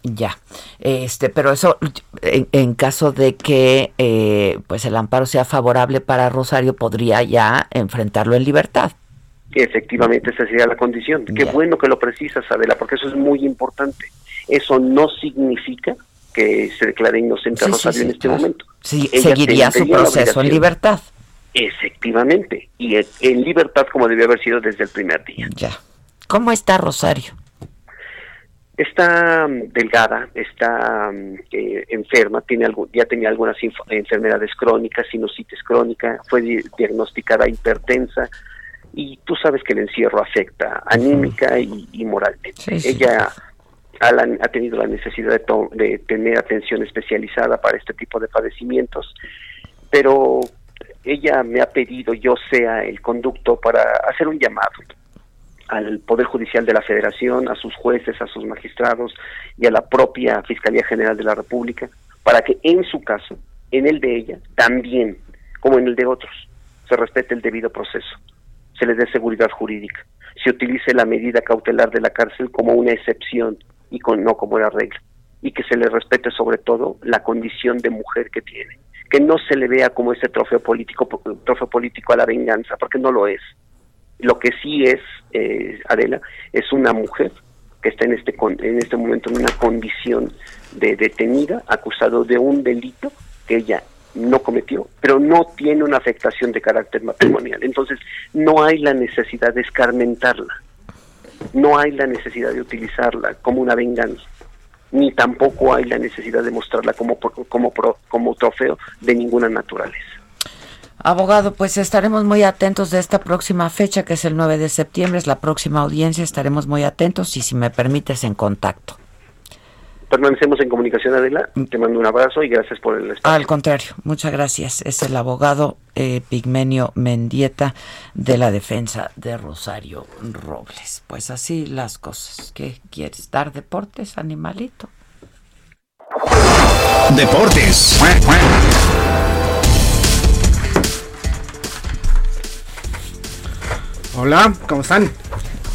Speaker 3: Ya, este, pero eso, en, caso de que eh, pues el amparo sea favorable para Rosario, podría ya enfrentarlo en libertad.
Speaker 15: Efectivamente, esa sería la condición. Qué bueno que lo precisas, Adela, porque eso es muy importante. Eso no significa que se declare inocente a Rosario en este momento.
Speaker 3: Sí, seguiría su proceso en libertad.
Speaker 15: Efectivamente, y en libertad como debió haber sido desde el primer día.
Speaker 3: Ya. ¿Cómo está Rosario?
Speaker 15: Está mm, delgada, está mm, eh, enferma, tiene algo, ya tenía algunas enfermedades crónicas, sinusitis crónica, fue diagnosticada hipertensa y tú sabes que el encierro afecta anímica y, moralmente. Ella ha, tenido la necesidad de, tener atención especializada para este tipo de padecimientos, pero ella me ha pedido yo sea el conducto para hacer un llamado al Poder Judicial de la Federación, a sus jueces, a sus magistrados y a la propia Fiscalía General de la República, para que en su caso, en el de ella, también, como en el de otros, se respete el debido proceso. se le dé seguridad jurídica, se utilice la medida cautelar de la cárcel como una excepción y con, no como una regla, y que se le respete sobre todo la condición de mujer que tiene, que no se le vea como ese trofeo político, trofeo político a la venganza, porque no lo es. Lo que sí es, eh, Adela, es una mujer que está en este, en este momento en una condición de detenida, acusado de un delito que ella no cometió, pero no tiene una afectación de carácter matrimonial. Entonces, no hay la necesidad de escarmentarla, no hay la necesidad de utilizarla como una venganza, ni tampoco hay la necesidad de mostrarla como, como, como trofeo de ninguna naturaleza.
Speaker 3: Abogado, pues estaremos muy atentos de esta próxima fecha, que es el 9 de septiembre, es la próxima audiencia, estaremos muy atentos y si me permites en contacto
Speaker 15: permanecemos en comunicación, Adela. Te mando un abrazo y gracias por el espacio.
Speaker 3: Al contrario, muchas gracias. Es el abogado eh, Pigmenio Mendieta de la defensa de Rosario Robles. Pues así las cosas. ¿Qué quieres? ¿Dar deportes, animalito?
Speaker 16: Deportes.
Speaker 17: Hola, ¿cómo están?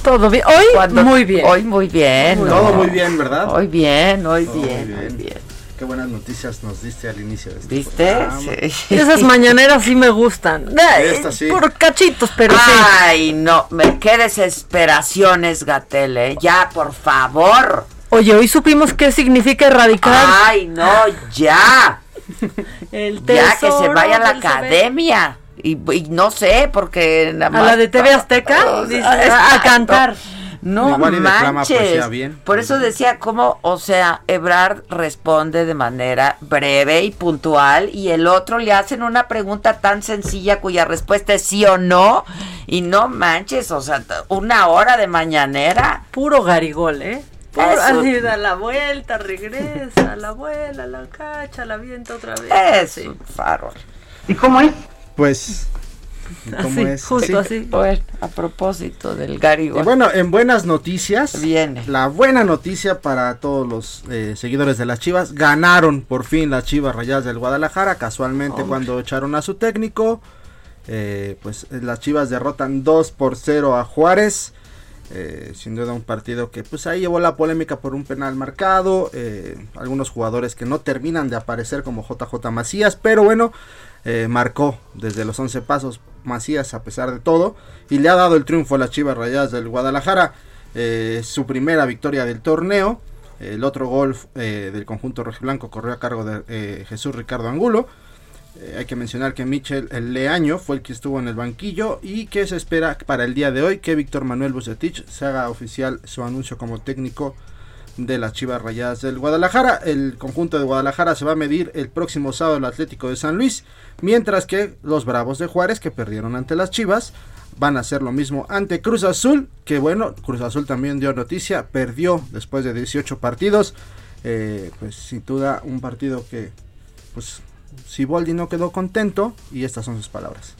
Speaker 7: Todo bien. Hoy muy bien.
Speaker 3: Hoy muy bien.
Speaker 17: Todo muy bien, ¿verdad?
Speaker 3: Hoy bien, hoy bien.
Speaker 17: Qué buenas noticias nos diste al inicio de este
Speaker 3: ¿Viste?
Speaker 7: Sí. Esas mañaneras sí me gustan. Estas sí. Por cachitos, pero
Speaker 3: sí. Ay, no, me qué desesperaciones, Gatele. Ya, por favor.
Speaker 7: Oye, hoy supimos qué significa erradicar.
Speaker 3: Ay, no, ya. El ya que se vaya a la academia. Y, no sé, porque
Speaker 7: nada más. A la de TV Azteca, a, cantar.
Speaker 3: No manches. Por eso decía cómo, o sea, Ebrard responde de manera breve y puntual y el otro le hacen una pregunta tan sencilla cuya respuesta es sí o no y no manches, o sea, una hora de mañanera.
Speaker 7: Puro garigol, ¿eh? Puro, así da la vuelta, regresa, la vuela, la cacha, la vienta otra vez.
Speaker 3: Es un farol.
Speaker 17: ¿Y cómo es? Pues
Speaker 7: ¿Cómo es? Justo así.
Speaker 3: Bueno, a propósito del Gary
Speaker 17: bueno, en buenas noticias. Viene. La buena noticia para todos los eh, seguidores de las Chivas. Ganaron por fin las Chivas Rayadas del Guadalajara. Casualmente cuando echaron a su técnico. Eh, pues las Chivas derrotan 2 por 0 a Juárez. Eh, sin duda un partido que pues ahí llevó la polémica por un penal marcado. algunos jugadores que no terminan de aparecer como JJ Macías. Pero bueno, eh, marcó desde los 11 pasos Macías a pesar de todo y le ha dado el triunfo a las Chivas Rayadas del Guadalajara, eh, su primera victoria del torneo. El otro gol eh, del conjunto rojiblanco corrió a cargo de Jesús Ricardo Angulo. hay que mencionar que Michel el Leaño fue el que estuvo en el banquillo y que se espera para el día de hoy que Víctor Manuel Bucetich se haga oficial su anuncio como técnico de las Chivas Rayadas del Guadalajara. El conjunto de Guadalajara se va a medir el próximo sábado el Atlético de San Luis, mientras que los Bravos de Juárez, que perdieron ante las Chivas, van a hacer lo mismo ante Cruz Azul, que bueno, Cruz Azul también dio noticia, perdió después de 18 partidos, eh, pues sin duda un partido que, pues, Siboldi no quedó contento y estas son sus palabras.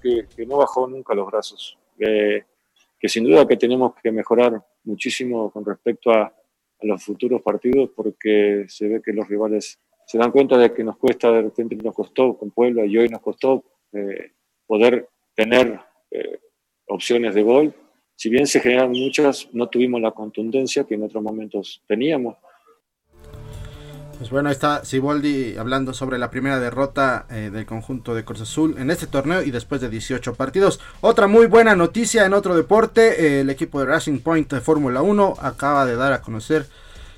Speaker 18: Que, no bajó nunca los brazos, que sin duda que tenemos que mejorar muchísimo con respecto a, los futuros partidos porque se ve que los rivales se dan cuenta de que nos cuesta, de repente nos costó con Puebla y hoy nos costó eh, poder tener eh, opciones de gol. Si bien se generan muchas, no tuvimos la contundencia que en otros momentos teníamos.
Speaker 17: Pues bueno, está Siboldi hablando sobre la primera derrota eh, del conjunto de Cruz Azul en este torneo y después de 18 partidos. Otra muy buena noticia en otro deporte, el equipo de Racing Point de Fórmula 1 acaba de dar a conocer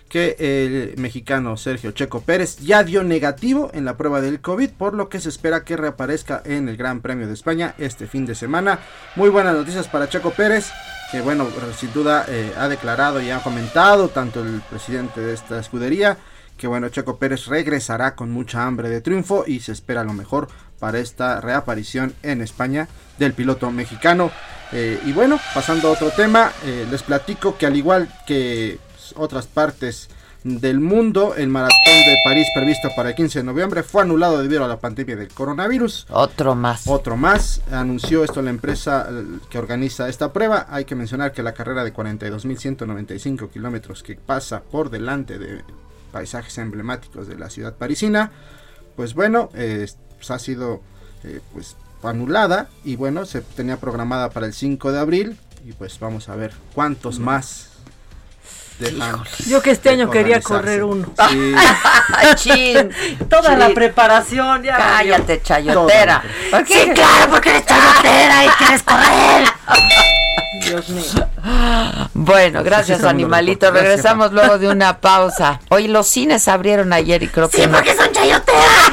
Speaker 17: que el mexicano Sergio Checo Pérez ya dio negativo en la prueba del COVID, por lo que se espera que reaparezca en el Gran Premio de España este fin de semana. Muy buenas noticias para Checo Pérez, que bueno, sin duda eh, ha declarado y ha comentado tanto el presidente de esta escudería que bueno, Checo Pérez regresará con mucha hambre de triunfo y se espera lo mejor para esta reaparición en España del piloto mexicano. Eh, y bueno, pasando a otro tema, eh, les platico que al igual que otras partes del mundo, el maratón de París previsto para el 15 de noviembre fue anulado debido a la pandemia del coronavirus.
Speaker 3: Otro más.
Speaker 17: Otro más. Anunció esto la empresa eh, que organiza esta prueba. Hay que mencionar que la carrera de 42.195 kilómetros que pasa por delante de paisajes emblemáticos de la ciudad parisina. Pues bueno, eh, pues ha sido eh, pues anulada y bueno, se tenía programada para el 5 de abril y pues vamos a ver cuántos más
Speaker 7: yo que este año quería correr uno.
Speaker 3: Toda
Speaker 7: la preparación, ya.
Speaker 3: Cállate, chayotera. Sí, claro, porque eres chayotera y quieres correr.
Speaker 7: Dios mío.
Speaker 3: Bueno, gracias, animalito. Regresamos luego de una pausa. Hoy los cines abrieron ayer y creo que.
Speaker 7: Sí, porque son chayoteras.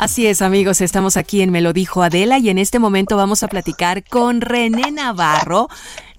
Speaker 16: Así es, amigos, estamos aquí en Me lo dijo Adela y en este momento vamos a platicar con René Navarro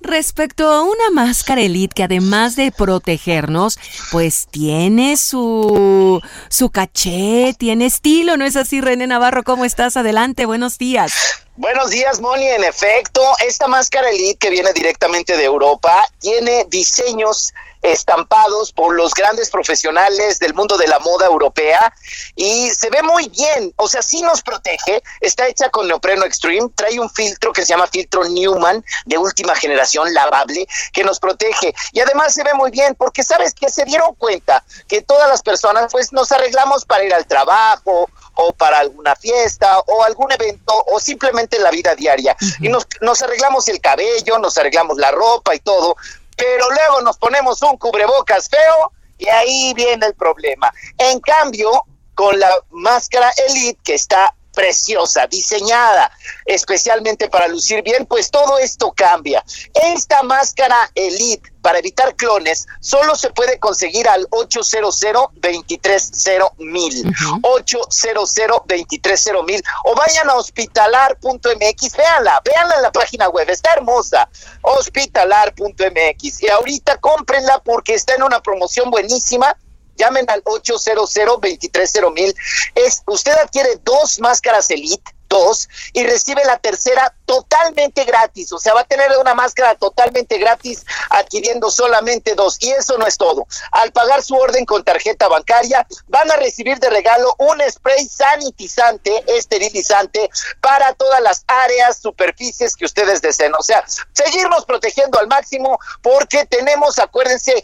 Speaker 16: respecto a una máscara elite que además de protegernos, pues tiene su su caché, tiene estilo, ¿no es así, René Navarro? ¿Cómo estás? Adelante, buenos días.
Speaker 19: Buenos días, Moni. En efecto, esta máscara elite que viene directamente de Europa tiene diseños estampados por los grandes profesionales del mundo de la moda europea y se ve muy bien, o sea, sí nos protege, está hecha con neopreno extreme, trae un filtro que se llama filtro Newman de última generación lavable que nos protege. Y además se ve muy bien porque sabes que se dieron cuenta que todas las personas pues nos arreglamos para ir al trabajo o para alguna fiesta o algún evento o simplemente en la vida diaria y nos, nos arreglamos el cabello, nos arreglamos la ropa y todo, pero luego nos ponemos un cubrebocas feo y ahí viene el problema. En cambio, con la máscara Elite que está preciosa, diseñada especialmente para lucir bien, pues todo esto cambia. Esta máscara Elite para evitar clones solo se puede conseguir al 800 230 mil. 800 230 mil. O vayan a hospitalar.mx, véanla, véanla en la página web, está hermosa, hospitalar.mx y ahorita cómprenla porque está en una promoción buenísima llamen al 800 230 mil. Es, usted adquiere dos máscaras Elite dos y recibe la tercera totalmente gratis. O sea, va a tener una máscara totalmente gratis adquiriendo solamente dos. Y eso no es todo. Al pagar su orden con tarjeta bancaria, van a recibir de regalo un spray sanitizante, esterilizante, para todas las áreas, superficies que ustedes deseen. O sea, seguirnos protegiendo al máximo porque tenemos, acuérdense,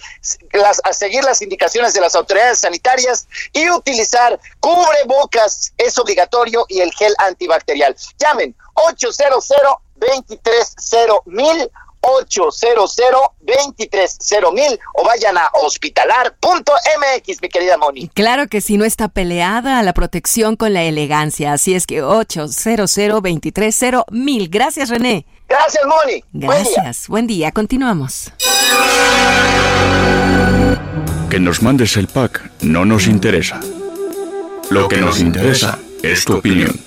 Speaker 19: a seguir las indicaciones de las autoridades sanitarias y utilizar cubrebocas, es obligatorio, y el gel antibacterial bacterial. Llamen 800 230 mil 800 230 mil o vayan a hospitalar.mx, mi querida Moni.
Speaker 16: Claro que si no está peleada la protección con la elegancia, así es que 800 230 mil. Gracias, René.
Speaker 19: Gracias, Moni.
Speaker 16: Gracias. Buen día. Continuamos.
Speaker 9: Que nos mandes el pack no nos interesa. Lo que nos interesa es tu opinión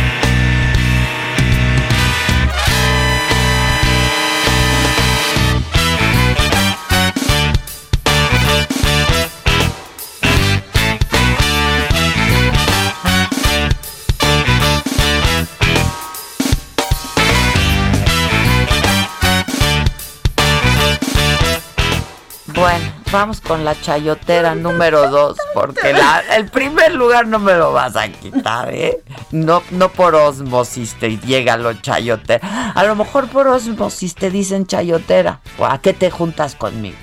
Speaker 3: Vamos con la chayotera número dos, porque el primer lugar no me lo vas a quitar, ¿eh? No, no por osmosis te llega lo chayotera. A lo mejor por osmosis te dicen chayotera. ¿A qué te juntas conmigo?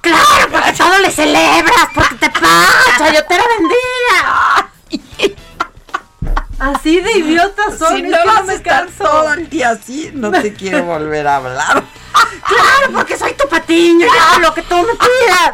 Speaker 7: ¡Claro! Porque todo le celebras, porque te pasa, chayotera vendida. Así de idiota son.
Speaker 3: Si no vas a estar todo el día así, no te quiero volver a hablar.
Speaker 7: Claro, porque soy tu patiño y hago lo que tú me pidas.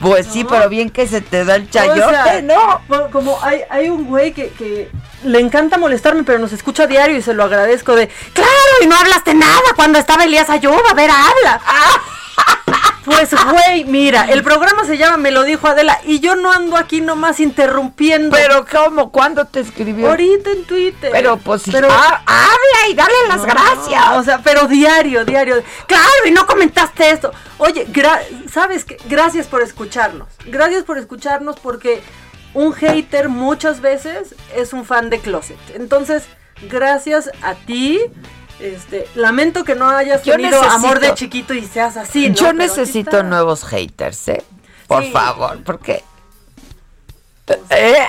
Speaker 3: Pues sí, pero bien que se te da el chayote,
Speaker 7: O sea,
Speaker 3: ¿no?
Speaker 7: Como hay, hay un güey que, que le encanta molestarme, pero nos escucha a diario y se lo agradezco de, claro, y no hablaste nada cuando estaba Elías Ayuba, a ver, habla. Pues, güey, mira, el programa se llama Me lo dijo Adela y yo no ando aquí nomás interrumpiendo.
Speaker 3: Pero, ¿cómo? ¿Cuándo te escribió?
Speaker 7: Ahorita en Twitter.
Speaker 3: Pero, pues,
Speaker 7: Pero-
Speaker 3: ha- habla y dale las
Speaker 7: No,
Speaker 3: gracias.
Speaker 7: O sea, pero diario, diario. Claro, y no comentaste esto. Oye, gra- ¿sabes qué? Gracias por escucharnos. Gracias por escucharnos porque un hater muchas veces es un fan de Closet. Entonces, gracias a ti. Este, lamento que no hayas
Speaker 3: Yo
Speaker 7: tenido
Speaker 3: necesito-
Speaker 7: amor de chiquito y seas así, ¿no?
Speaker 3: Yo
Speaker 7: Pero
Speaker 3: necesito nuevos haters, ¿eh? Por
Speaker 7: Sí.
Speaker 3: favor, porque... ¿Eh?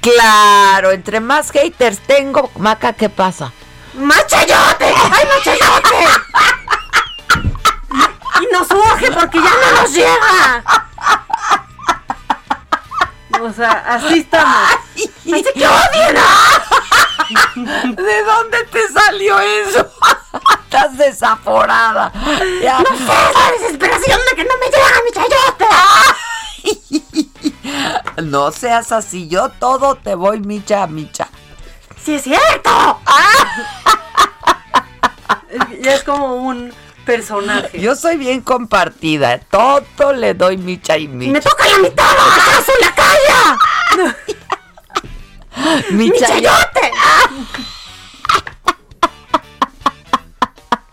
Speaker 3: Claro, entre más haters tengo, Maca, ¿qué pasa?
Speaker 7: ¡Más chayote! ¡Ay, más chayote! Y, y nos urge porque ya no nos llega. O sea, así estamos. Así que odien.
Speaker 3: ¿De dónde te salió eso? Estás desaforada. Ya.
Speaker 7: No sé, la desesperación de que no me llega mi chayote.
Speaker 3: No seas así, yo todo te voy micha a micha.
Speaker 7: ¡Sí es cierto! Ya es como un personaje.
Speaker 3: Yo soy bien compartida, todo le doy micha y micha.
Speaker 7: ¡Me toca la mitad! ¡Acaso la calla!
Speaker 3: ¡Mi
Speaker 7: chayote!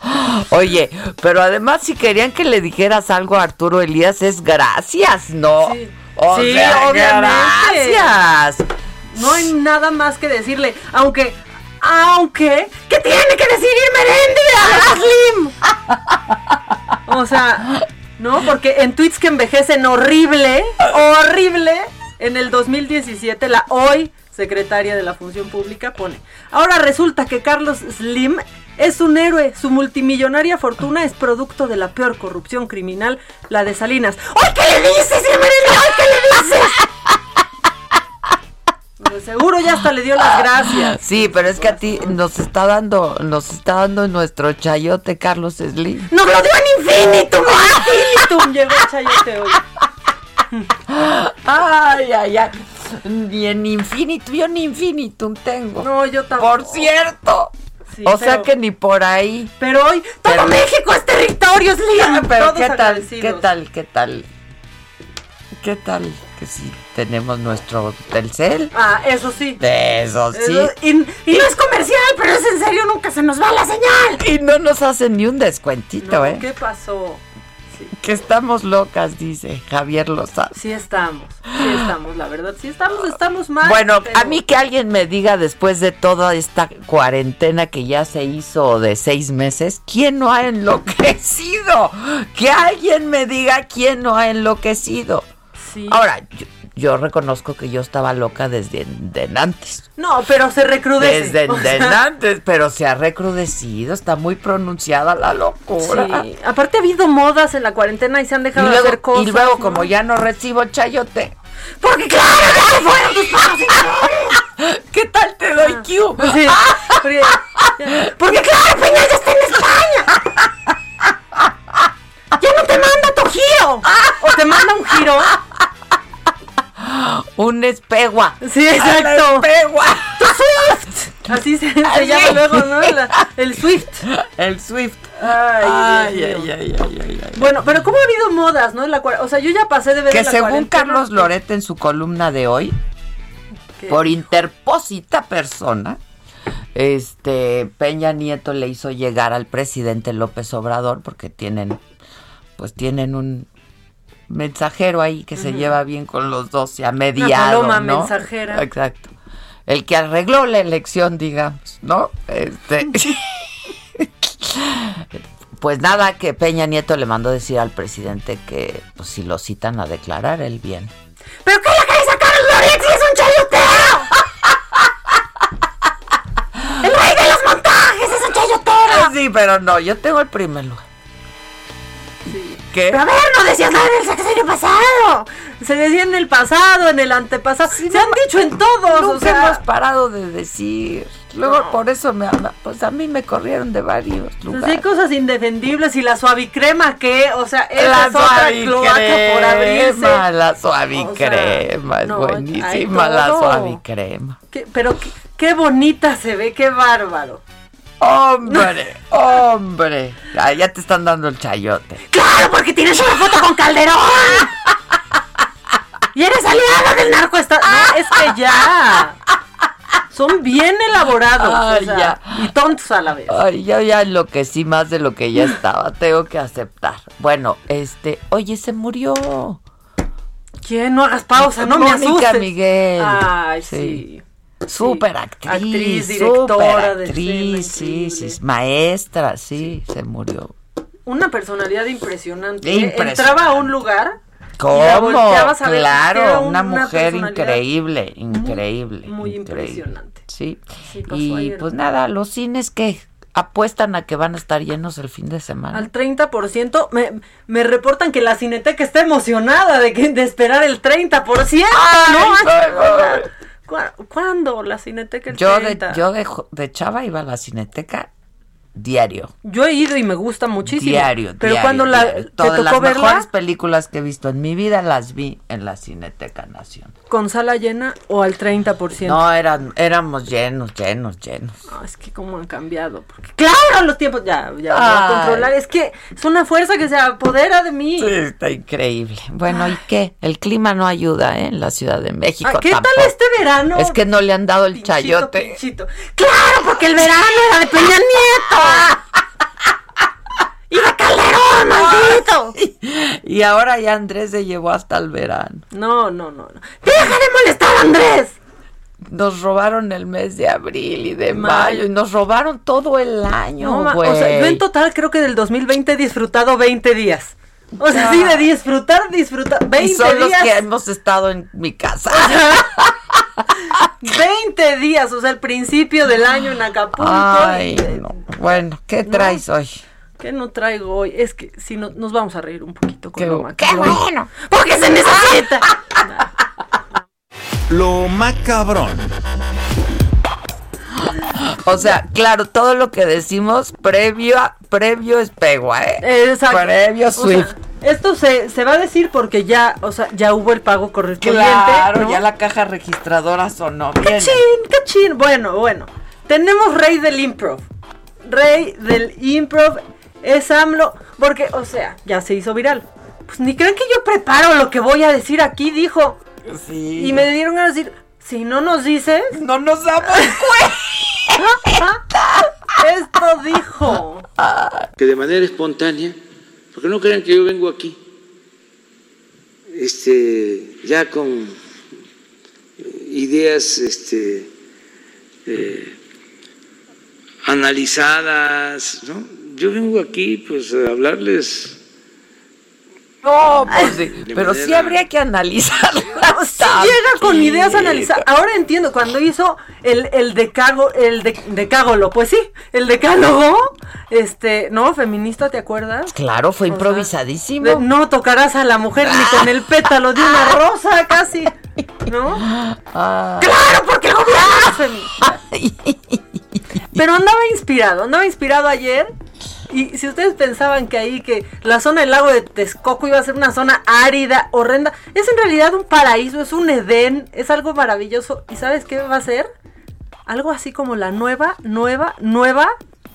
Speaker 3: Oye, pero además si querían que le dijeras algo a Arturo Elías es gracias, ¿no?
Speaker 7: Sí.
Speaker 3: O
Speaker 7: Sí,
Speaker 3: sea,
Speaker 7: obviamente.
Speaker 3: gracias.
Speaker 7: No hay nada más que decirle, aunque, aunque, ¿qué tiene que decir Irmeréndira Slim? O sea, ¿no? Porque en tweets que envejecen horrible, horrible, en el 2017 la hoy secretaria de la Función Pública pone, ahora resulta que Carlos Slim es un héroe, su multimillonaria fortuna es producto de la peor corrupción criminal, la de Salinas. ¡Ay, qué le dices, Irmeréndira! ¡Ay, qué le dices! Pues seguro ya hasta le dio las gracias.
Speaker 3: Sí, pero es que a ti nos está dando, nos está dando nuestro chayote Carlos Slim.
Speaker 7: ¡Nos lo dio en infinitum! ¡En infinitum! Llegó el chayote hoy.
Speaker 3: Ay, ay, ay. Ni en infinitum, yo ni infinitum tengo.
Speaker 7: No, yo tampoco.
Speaker 3: Por cierto.
Speaker 7: Sí,
Speaker 3: o sea
Speaker 7: pero-
Speaker 3: que ni por ahí.
Speaker 7: Pero hoy, todo
Speaker 3: Pero-
Speaker 7: México es territorio, Slim.
Speaker 3: Pero
Speaker 7: Todos
Speaker 3: qué tal, qué tal, qué tal. ¿Qué tal que si tenemos nuestro Telcel?
Speaker 7: Ah, eso sí.
Speaker 3: De eso sí.
Speaker 7: Eso- y, y no es comercial, pero es en serio, nunca se nos va la señal.
Speaker 3: Y no nos hacen ni un descuentito,
Speaker 7: No,
Speaker 3: ¿eh?
Speaker 7: ¿Qué pasó?
Speaker 3: Que estamos locas, dice Javier Lozano.
Speaker 7: Sí estamos, sí estamos, la verdad, sí estamos, estamos mal.
Speaker 3: Bueno,
Speaker 7: pero-
Speaker 3: a mí que alguien me diga después de toda esta cuarentena que ya se hizo de seis meses, ¿quién no ha enloquecido? Que alguien me diga quién no ha enloquecido.
Speaker 7: Sí.
Speaker 3: Ahora, yo, yo reconozco que yo estaba loca desde de antes.
Speaker 7: No, pero se recrudece.
Speaker 3: Desde
Speaker 7: o
Speaker 3: de
Speaker 7: sea,
Speaker 3: antes, pero se ha recrudecido, está muy pronunciada la locura.
Speaker 7: Sí, aparte ha habido modas en la cuarentena y se han dejado de hacer cosas.
Speaker 3: y luego
Speaker 7: ¿no?
Speaker 3: como ya no recibo chayote.
Speaker 7: Porque claro, ya se fueron tus patrocinadores.
Speaker 3: ¿Qué tal te doy Q?
Speaker 7: Sí, porque, porque claro, Peña ya está en España. Ya no te manda tu giro. O te manda un giro.
Speaker 3: Un espegua.
Speaker 7: Sí, exacto.
Speaker 3: Espegua.
Speaker 7: Swift. Así se, se llama luego, ¿no? La- el Swift.
Speaker 3: El Swift.
Speaker 7: Ay,
Speaker 3: Ay, ay, ay.
Speaker 7: Bueno, pero ¿cómo ha habido modas, no? En la o sea, yo ya pasé de ver
Speaker 3: Que
Speaker 7: la
Speaker 3: según Carlos Loret en su columna de hoy,
Speaker 7: ¿Qué?
Speaker 3: por interpósita persona, este Peña Nieto le hizo llegar al presidente López Obrador porque tienen pues tienen un mensajero ahí que se lleva bien con los dos y ha mediado,
Speaker 7: paloma
Speaker 3: ¿no?
Speaker 7: mensajera.
Speaker 3: Exacto. El que arregló la elección, digamos, ¿no? Este Pues nada, que Peña Nieto le mandó decir al presidente que pues, si lo citan a declarar el bien.
Speaker 7: ¿Pero qué le queréis a Carlos Loret si es un chayotero? ¡El rey de los montajes es un chayotero!
Speaker 3: Sí, pero no, yo tengo el primer lugar. ¿Qué?
Speaker 7: Pero a ver, no decías nada del sexenio pasado. Se decía en el pasado, en el antepasado. Se han dicho en todos.
Speaker 3: Nunca
Speaker 7: o sea,
Speaker 3: hemos parado de decir Luego por eso me pues a mí me corrieron de varios
Speaker 7: Pues
Speaker 3: lugares.
Speaker 7: hay cosas indefendibles y la suavicrema que, o sea, esa es otra cloaca por abrirse.
Speaker 3: La suavicrema, es
Speaker 7: no,
Speaker 3: buenísima la suavicrema.
Speaker 7: Qué- pero qué, qué bonita se ve, qué bárbaro.
Speaker 3: Hombre, hombre. Ah, ya te están dando el chayote.
Speaker 7: ¡Claro, porque tienes una foto con Calderón! ¡Y eres aliada del narco! Está... No, es que ya. Son bien elaborados.
Speaker 3: Ay,
Speaker 7: o sea,
Speaker 3: ya.
Speaker 7: Y tontos a la vez.
Speaker 3: Ay, yo ya enloquecí más de lo que ya estaba. Tengo que aceptar. Bueno, este, oye, se murió.
Speaker 7: ¿Quién? No hagas pausa, no me asustes.
Speaker 3: Miguel.
Speaker 7: Ay, sí.
Speaker 3: Súper actriz.
Speaker 7: Actriz, directora de
Speaker 3: actriz, sí, sí, maestra, sí, se murió.
Speaker 7: Una personalidad impresionante. ¿eh?
Speaker 3: Impresionante.
Speaker 7: Entraba a un lugar.
Speaker 3: ¿Cómo?
Speaker 7: a ver,
Speaker 3: Claro, una, mujer
Speaker 7: personalidad
Speaker 3: increíble, increíble.
Speaker 7: muy
Speaker 3: increíble.
Speaker 7: impresionante.
Speaker 3: Sí. Y pues nada, los cines que apuestan a que van a estar llenos el fin de semana.
Speaker 7: Al 30%. Me, me reportan que la Cineteca está emocionada de, que, de esperar el 30%. ¿no?
Speaker 3: ay, ay.
Speaker 7: ¿Cu- ¿Cuándo la Cineteca el
Speaker 3: Yo de,
Speaker 7: 30%?
Speaker 3: yo de, de chava iba a la cineteca diario.
Speaker 7: Yo he ido y me gusta muchísimo.
Speaker 3: Diario,
Speaker 7: Pero
Speaker 3: diario,
Speaker 7: cuando la,
Speaker 3: diario.
Speaker 7: te
Speaker 3: Todas las
Speaker 7: verla
Speaker 3: mejores películas que he visto en mi vida las vi en la Cineteca Nación.
Speaker 7: con sala llena o al 30%.
Speaker 3: No, eran, éramos llenos, llenos, llenos.
Speaker 7: No, es que cómo han cambiado. Porque, claro, los tiempos ya, ya voy a controlar. Es que es una fuerza que se apodera de mí.
Speaker 3: Sí, está increíble. Bueno, ¿y qué? El clima no ayuda, ¿eh? En la Ciudad de México.
Speaker 7: Ay, ¿Qué
Speaker 3: tampoco.
Speaker 7: tal este verano?
Speaker 3: Es que no le han dado el
Speaker 7: Pinchito,
Speaker 3: chayote.
Speaker 7: pinchito. Claro, porque el verano era de Peña Nieto. y de Calderón, maldito.
Speaker 3: Y ahora ya Andrés se llevó hasta el verano.
Speaker 7: No, no, no. no. Deja de molestar, Andrés.
Speaker 3: Nos robaron el mes de abril y de
Speaker 7: Mayo.
Speaker 3: mayo. Y nos robaron todo el año,
Speaker 7: No, o sea, yo en total creo que del 2020 he disfrutado 20 días. O sea, sí, de disfrutar, disfrutar. 20
Speaker 3: y son los
Speaker 7: días.
Speaker 3: que hemos estado en mi casa.
Speaker 7: 20 días, o sea, el principio del año en Acapulco.
Speaker 3: Ay,
Speaker 7: y-
Speaker 3: no. Bueno, ¿qué traes hoy?
Speaker 7: ¿Qué no traigo hoy? Es que si no, nos vamos a reír un poquito con
Speaker 3: Qué-
Speaker 7: lo
Speaker 3: qué bueno.
Speaker 7: Porque se necesita.
Speaker 10: Lo macabrón.
Speaker 3: O sea, claro, todo lo que decimos previo, a- previo es pegua, ¿eh?
Speaker 7: Exacto.
Speaker 3: Previo
Speaker 7: O sea,
Speaker 3: Swift.
Speaker 7: esto se, se va a decir porque ya, o sea, ya hubo el pago correspondiente.
Speaker 3: Claro,
Speaker 7: ¿no?
Speaker 3: ya la caja registradora sonó. Viene.
Speaker 7: ¡Cachín! ¡Cachín! Bueno, bueno. Tenemos rey del improv. Rey del improv es AMLO. Porque, o sea, ya se hizo viral. Pues ni creen que yo preparo lo que voy a decir aquí, dijo.
Speaker 3: Sí.
Speaker 7: Y me dieron a decir, si no nos dices...
Speaker 3: No nos damos
Speaker 7: Esto dijo.
Speaker 5: que de manera espontánea, porque no crean que yo vengo aquí, este, ya con eh, ideas, este, eh, analizadas, ¿no? Yo vengo aquí, pues, a hablarles
Speaker 3: No, pues sí. Pero sí habría que analizarla.
Speaker 7: Sí llega con ideas analizadas. Ahora entiendo, cuando hizo el, el decago, el de, decágolo, pues sí, el decálogo, este, no, feminista, ¿te acuerdas?
Speaker 3: Claro, fue
Speaker 7: O sea,
Speaker 3: improvisadísimo.
Speaker 7: de no tocarás a la mujer ni con el pétalo de una rosa, casi. ¿No?
Speaker 3: Ah.
Speaker 7: ¡Claro, porque el gobierno es feminista! Pero andaba inspirado, andaba inspirado ayer. Y si ustedes pensaban que ahí, que la zona del lago de Texcoco iba a ser una zona árida, horrenda, es en realidad un paraíso, es un Edén, es algo maravilloso. ¿Y sabes qué va a ser? Algo así como la nueva, nueva, nueva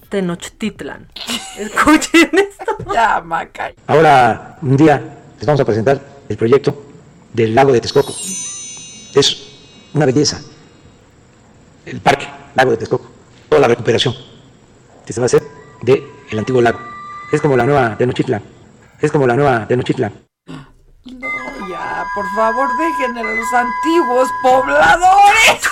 Speaker 7: Tenochtitlan. Escuchen esto.
Speaker 3: Ya, Maca.
Speaker 20: Ahora, un día les vamos a presentar el proyecto del lago de Texcoco. Es una belleza. El parque, lago de Texcoco. Toda la recuperación que se va a hacer del el antiguo lago. Es como la nueva Tenochtitlan. Es como la nueva Tenochtitlan.
Speaker 3: No, ya, por favor, dejen a los antiguos pobladores.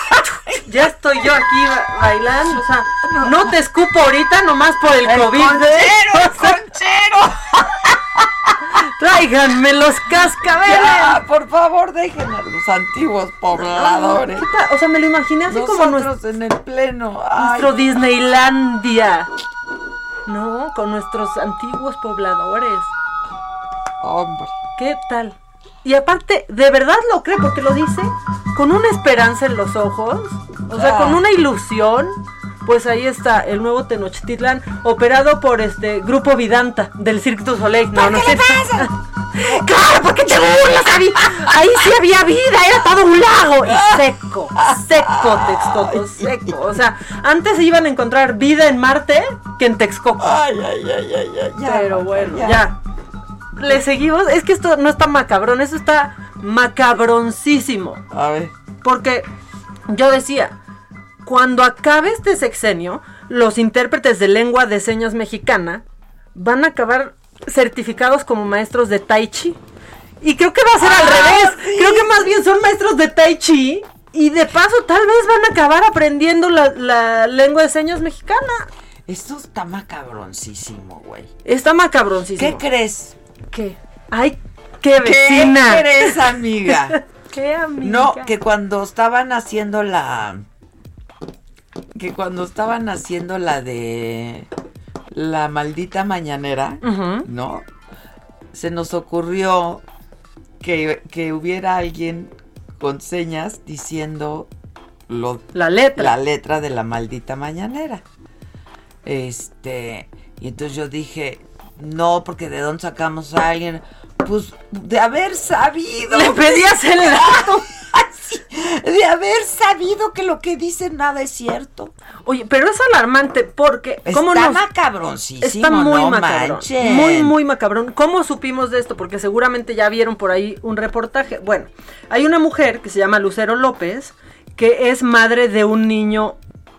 Speaker 7: Ya estoy yo aquí ba- bailando, o sea, no te escupo ahorita nomás por el,
Speaker 3: El
Speaker 7: COVID.
Speaker 3: conchero,
Speaker 7: ¿eh?
Speaker 3: el conchero.
Speaker 7: Tráiganme los cascabeles.
Speaker 3: Ya, por favor, dejen a los antiguos pobladores.
Speaker 7: O sea, me lo imaginé así como nuestro,
Speaker 3: Nosotros en el pleno. Ay,
Speaker 7: nuestro Disneylandia. No, con nuestros antiguos pobladores.
Speaker 3: Hombre.
Speaker 7: ¿Qué tal? Y aparte, de verdad lo cree porque lo dice con una esperanza en los ojos, o sea,
Speaker 3: Ah.
Speaker 7: con una ilusión. Pues ahí está el nuevo Tenochtitlán operado por este grupo Vidanta del Cirque du Soleil. No, no
Speaker 3: qué
Speaker 7: sé.
Speaker 3: pasa?
Speaker 7: Claro, ¿por qué te burlas? Ahí, ahí sí había vida, era todo un lago. Y seco, seco Texcoco, seco. O sea, antes se iban a encontrar vida en Marte que en Texcoco.
Speaker 3: Ay, ay, ay, ay, ay, ya,
Speaker 7: Pero bueno,
Speaker 3: ya.
Speaker 7: ya. Le seguimos. Es que esto no está macabrón, eso está macabroncísimo.
Speaker 3: A ver.
Speaker 7: Porque yo decía, cuando acabe este sexenio, los intérpretes de lengua de señas mexicana van a acabar certificados como maestros de Tai Chi. Y creo que va a ser al
Speaker 3: Ah,
Speaker 7: revés.
Speaker 3: sí.
Speaker 7: Creo que más bien son maestros de Tai Chi. Y de paso, tal vez van a acabar aprendiendo la, la lengua de señas mexicana.
Speaker 3: Esto está macabroncísimo, güey.
Speaker 7: Está macabroncísimo.
Speaker 3: ¿Qué crees?
Speaker 7: ¿Qué? Ay, qué vecina.
Speaker 3: ¿Qué crees, amiga?
Speaker 7: ¿Qué amiga?
Speaker 3: No, que cuando estaban haciendo la. Que cuando estaban haciendo la de. La maldita mañanera. ¿no? Se nos ocurrió que, que hubiera alguien con señas diciendo lo,
Speaker 7: la letra.
Speaker 3: La letra de la maldita mañanera. Este. Y entonces yo dije, no, porque de dónde sacamos a alguien. Pues de haber sabido.
Speaker 7: Le pedías el dato.
Speaker 3: De haber sabido que lo que dicen nada es cierto.
Speaker 7: Oye, pero es alarmante porque ¿cómo
Speaker 3: Está
Speaker 7: nos-
Speaker 3: macabroncísimo,
Speaker 7: Está muy
Speaker 3: no
Speaker 7: macabrón.
Speaker 3: manchen.
Speaker 7: Muy, muy macabrón. ¿Cómo supimos de esto? Porque seguramente ya vieron por ahí un reportaje. Bueno, hay una mujer que se llama Lucero López, que es madre de un niño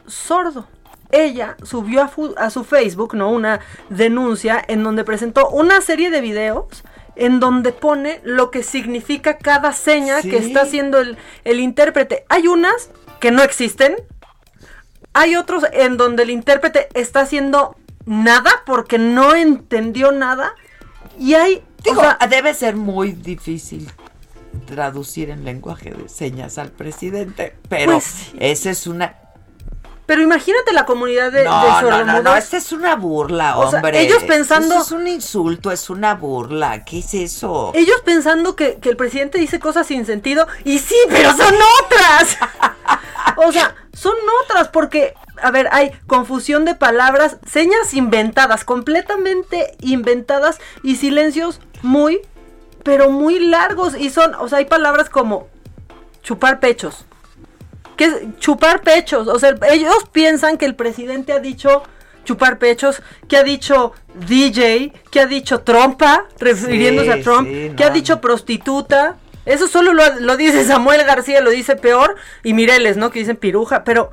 Speaker 7: sordo. Ella subió a, a su Facebook, ¿no? Una denuncia en donde presentó una serie de videos en donde pone lo que significa cada seña
Speaker 3: Sí.
Speaker 7: que está haciendo el, el intérprete. Hay unas que no existen, hay otros en donde el intérprete está haciendo nada porque no entendió nada. Y hay.
Speaker 3: Digo,
Speaker 7: o sea,
Speaker 3: debe ser muy difícil traducir en lenguaje de señas al presidente, pero
Speaker 7: Pues
Speaker 3: esa es una
Speaker 7: pero imagínate la comunidad de, de
Speaker 3: no, no, no,
Speaker 7: sordomudos.
Speaker 3: no, esta es una burla,
Speaker 7: O sea,
Speaker 3: hombre.
Speaker 7: ellos pensando-
Speaker 3: Eso es un insulto, es una burla. ¿Qué es eso?
Speaker 7: Ellos pensando que, que el presidente dice cosas sin sentido. Y sí, pero son otras. o sea, son otras porque, a ver, hay confusión de palabras, señas inventadas, completamente inventadas y silencios muy, pero muy largos. Y son, o sea, hay palabras como chupar pechos. ¿Qué es chupar pechos? O sea, ellos piensan que el presidente ha dicho chupar pechos, que ha dicho DJ, que ha dicho trompa, refiriéndose
Speaker 3: Sí,
Speaker 7: a Trump,
Speaker 3: sí,
Speaker 7: que ha dicho prostituta. Eso solo lo, lo dice Samuel García, lo dice peor, y Mireles, ¿no? Que dicen piruja, pero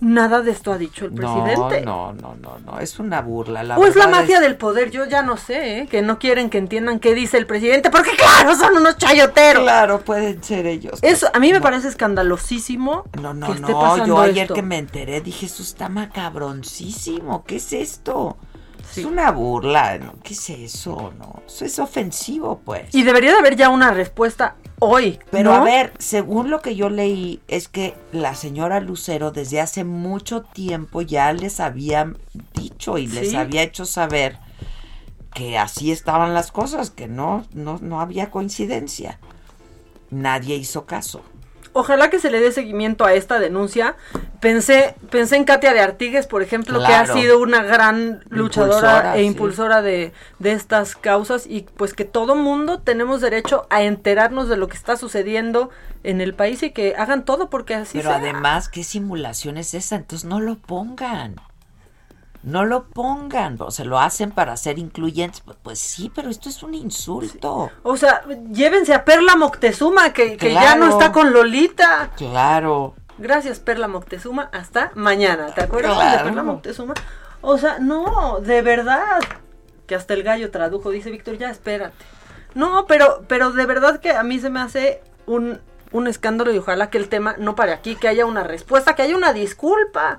Speaker 7: nada de esto ha dicho el presidente.
Speaker 3: No, no, no, no, no, es una burla. La
Speaker 7: o es la mafia del poder, yo ya no sé, ¿eh? que no quieren que entiendan qué dice el presidente, porque claro, son unos chayoteros.
Speaker 3: Claro, pueden ser ellos.
Speaker 7: Eso a mí me parece escandalosísimo
Speaker 3: No, no,
Speaker 7: que esté
Speaker 3: no, yo ayer
Speaker 7: esto.
Speaker 3: que me enteré dije, eso está macabroncísimo, ¿qué es esto? Es una burla, ¿no? ¿qué es eso? No, eso es ofensivo, pues.
Speaker 7: Y debería de haber ya una respuesta hoy.
Speaker 3: Pero
Speaker 7: ¿no?
Speaker 3: a ver, según lo que yo leí, es que la señora Lucero desde hace mucho tiempo ya les había dicho y les
Speaker 7: Sí.
Speaker 3: había hecho saber que así estaban las cosas, que no, no, no había coincidencia. Nadie hizo caso.
Speaker 7: Ojalá que se le dé seguimiento a esta denuncia. Pensé, pensé en Katia de Artigues, por ejemplo, que ha sido una gran luchadora
Speaker 3: Impulsora,
Speaker 7: e
Speaker 3: sí.
Speaker 7: impulsora de, de estas causas y pues que todo mundo tenemos derecho a enterarnos de lo que está sucediendo en el país y que hagan todo porque así
Speaker 3: Pero
Speaker 7: sea.
Speaker 3: además, ¿qué simulación es esa? Entonces no lo pongan. No lo pongan. O se lo hacen para ser incluyentes. Pues, pues sí, pero esto es un insulto.
Speaker 7: O sea, llévense a Perla Moctezuma, que, que ya no está con Lolita.
Speaker 3: Claro.
Speaker 7: Gracias, Perla Moctezuma. Hasta mañana. ¿Te acuerdas de
Speaker 3: Claro.
Speaker 7: Perla Moctezuma? O sea, no, de verdad. Que hasta el gallo tradujo, dice Víctor, ya espérate. No, pero, pero de verdad que a mí se me hace un, un escándalo y ojalá que el tema no pare aquí, que haya una respuesta, que haya una disculpa.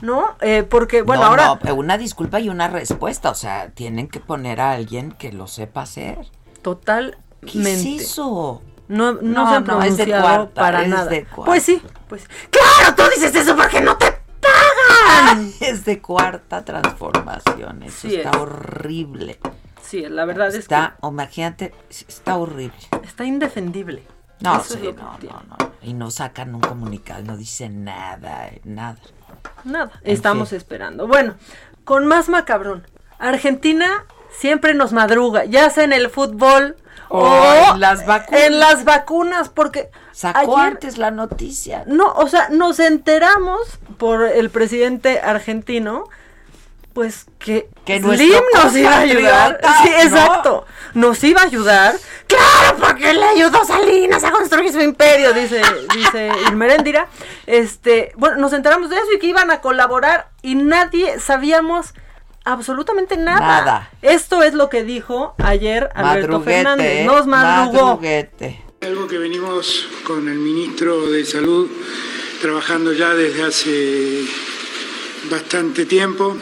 Speaker 7: ¿No? Eh, porque, bueno,
Speaker 3: No,
Speaker 7: ahora.
Speaker 3: no, una disculpa y una respuesta. O sea, tienen que poner a alguien que lo sepa hacer.
Speaker 7: Totalmente.
Speaker 3: ¿Qué es eso?
Speaker 7: No, no,
Speaker 3: No,
Speaker 7: se han
Speaker 3: es
Speaker 7: pronunciado
Speaker 3: cuarta,
Speaker 7: para
Speaker 3: es
Speaker 7: nada. Pues sí, pues. ¡Claro! Tú dices eso porque no te pagan.
Speaker 3: Es de cuarta transformación. Eso
Speaker 7: Sí
Speaker 3: está
Speaker 7: es.
Speaker 3: horrible.
Speaker 7: Sí, la verdad
Speaker 3: Está, o imagínate, está horrible.
Speaker 7: es que está indefendible.
Speaker 3: No,
Speaker 7: es
Speaker 3: sí,
Speaker 7: que
Speaker 3: no, no, no. Y no sacan un comunicado, no dicen nada, nada.
Speaker 7: Nada, estamos esperando. Bueno, con más macabrón. Argentina siempre nos madruga, ya sea en el fútbol o,
Speaker 3: en las vacunas.
Speaker 7: En las vacunas, porque
Speaker 3: sacó antes la noticia.
Speaker 7: No, o sea, nos enteramos por el presidente argentino pues que,
Speaker 3: que
Speaker 7: Slim nos iba a ayudar. Sí, exacto. Nos iba a ayudar. Claro, porque le ayudó Salinas a construir su imperio, dice, dice Irmerendira. Este, bueno, nos enteramos de eso y que iban a colaborar y nadie sabíamos absolutamente nada.
Speaker 3: Nada.
Speaker 7: Esto es lo que dijo ayer Alberto Fernández. Nos madrugó.
Speaker 21: Madruguete. Algo que venimos con el ministro de Salud trabajando ya desde hace bastante tiempo.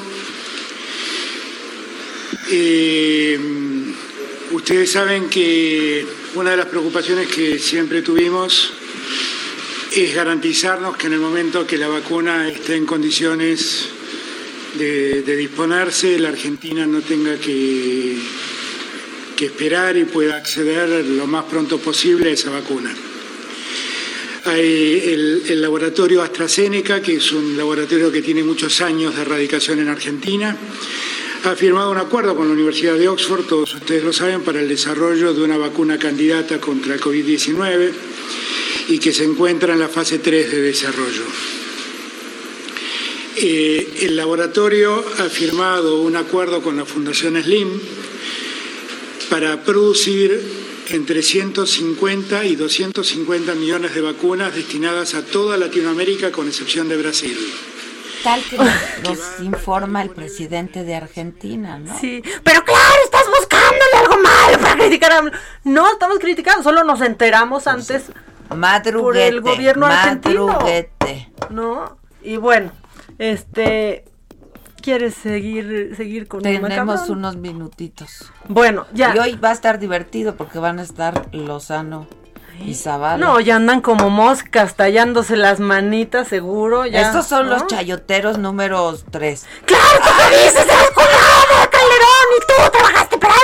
Speaker 21: Eh, ustedes saben que una de las preocupaciones que siempre tuvimos es garantizarnos que en el momento que la vacuna esté en condiciones de, disponerse, la Argentina no tenga que, que esperar y pueda acceder lo más pronto posible a esa vacuna. Hay el, el, laboratorio AstraZeneca, que es un laboratorio que tiene muchos años de erradicación en Argentina, ha firmado un acuerdo con la Universidad de Oxford, todos ustedes lo saben, para el desarrollo de una vacuna candidata contra el COVID-19 y que se encuentra en la fase 3 de desarrollo. Eh, el laboratorio ha firmado un acuerdo con la Fundación Slim para producir entre 150 y 250 millones de vacunas destinadas a toda Latinoamérica con excepción de Brasil
Speaker 3: tal que nos, informa el presidente de Argentina, ¿no?
Speaker 7: Sí, pero claro, estás buscándole algo malo para criticar a... No, estamos criticando, solo nos enteramos antes
Speaker 3: madruguete,
Speaker 7: por el gobierno
Speaker 3: madruguete.
Speaker 7: argentino. ¿No? Y bueno, este... ¿Quieres seguir, seguir con
Speaker 3: Tenemos unos minutitos.
Speaker 7: Bueno, ya.
Speaker 3: Y hoy va a estar divertido porque van a estar Lozano y Zavala.
Speaker 7: No, ya andan como moscas tallándose las manitas, seguro. Ya,
Speaker 3: Estos son
Speaker 7: ¿no?
Speaker 3: los chayoteros números 3.
Speaker 7: ¡Claro que dices! ¡Eres cuñado de Calderón! ¡Y tú trabajaste para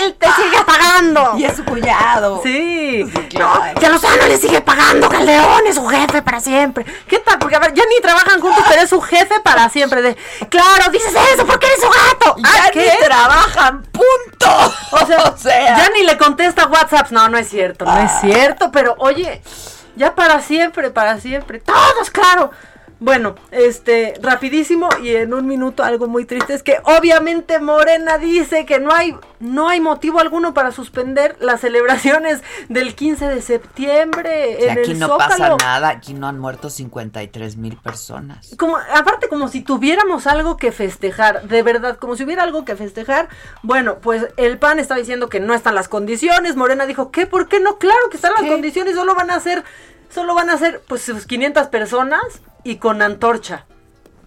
Speaker 7: él! ¡Te sigue pagando!
Speaker 3: Y es su cuñado.
Speaker 7: Sí.
Speaker 3: Sí, claro.
Speaker 7: No, que Lozano le sigue pagando Calderón, es su jefe para siempre. ¿Qué tal? Porque a ver, ya ni trabajan juntos, pero es su jefe para siempre. De, claro, dices eso porque eres su gato.
Speaker 3: Ya
Speaker 7: ¿Ah,
Speaker 3: ni trabajan, punto.
Speaker 7: O sea,
Speaker 3: O sea.
Speaker 7: ya ni le contesta WhatsApp. No, no es cierto, no es cierto. Pero oye, ya para siempre, para siempre. Todos, claro. Bueno, este, rapidísimo y en un minuto algo muy triste es que obviamente Morena dice que no hay, no hay motivo alguno para suspender las celebraciones del 15 de septiembre
Speaker 3: Que
Speaker 7: en
Speaker 3: aquí
Speaker 7: el
Speaker 3: no
Speaker 7: Zócalo.
Speaker 3: pasa nada, aquí no han muerto 53 mil personas.
Speaker 7: Como, aparte, como si tuviéramos algo que festejar, de verdad, como si hubiera algo que festejar. Bueno, pues el PAN está diciendo que no están las condiciones. Morena dijo, ¿qué? ¿Por qué no? Claro que están las condiciones, solo van a ser, solo van a ser, pues, sus 500 personas y con antorcha.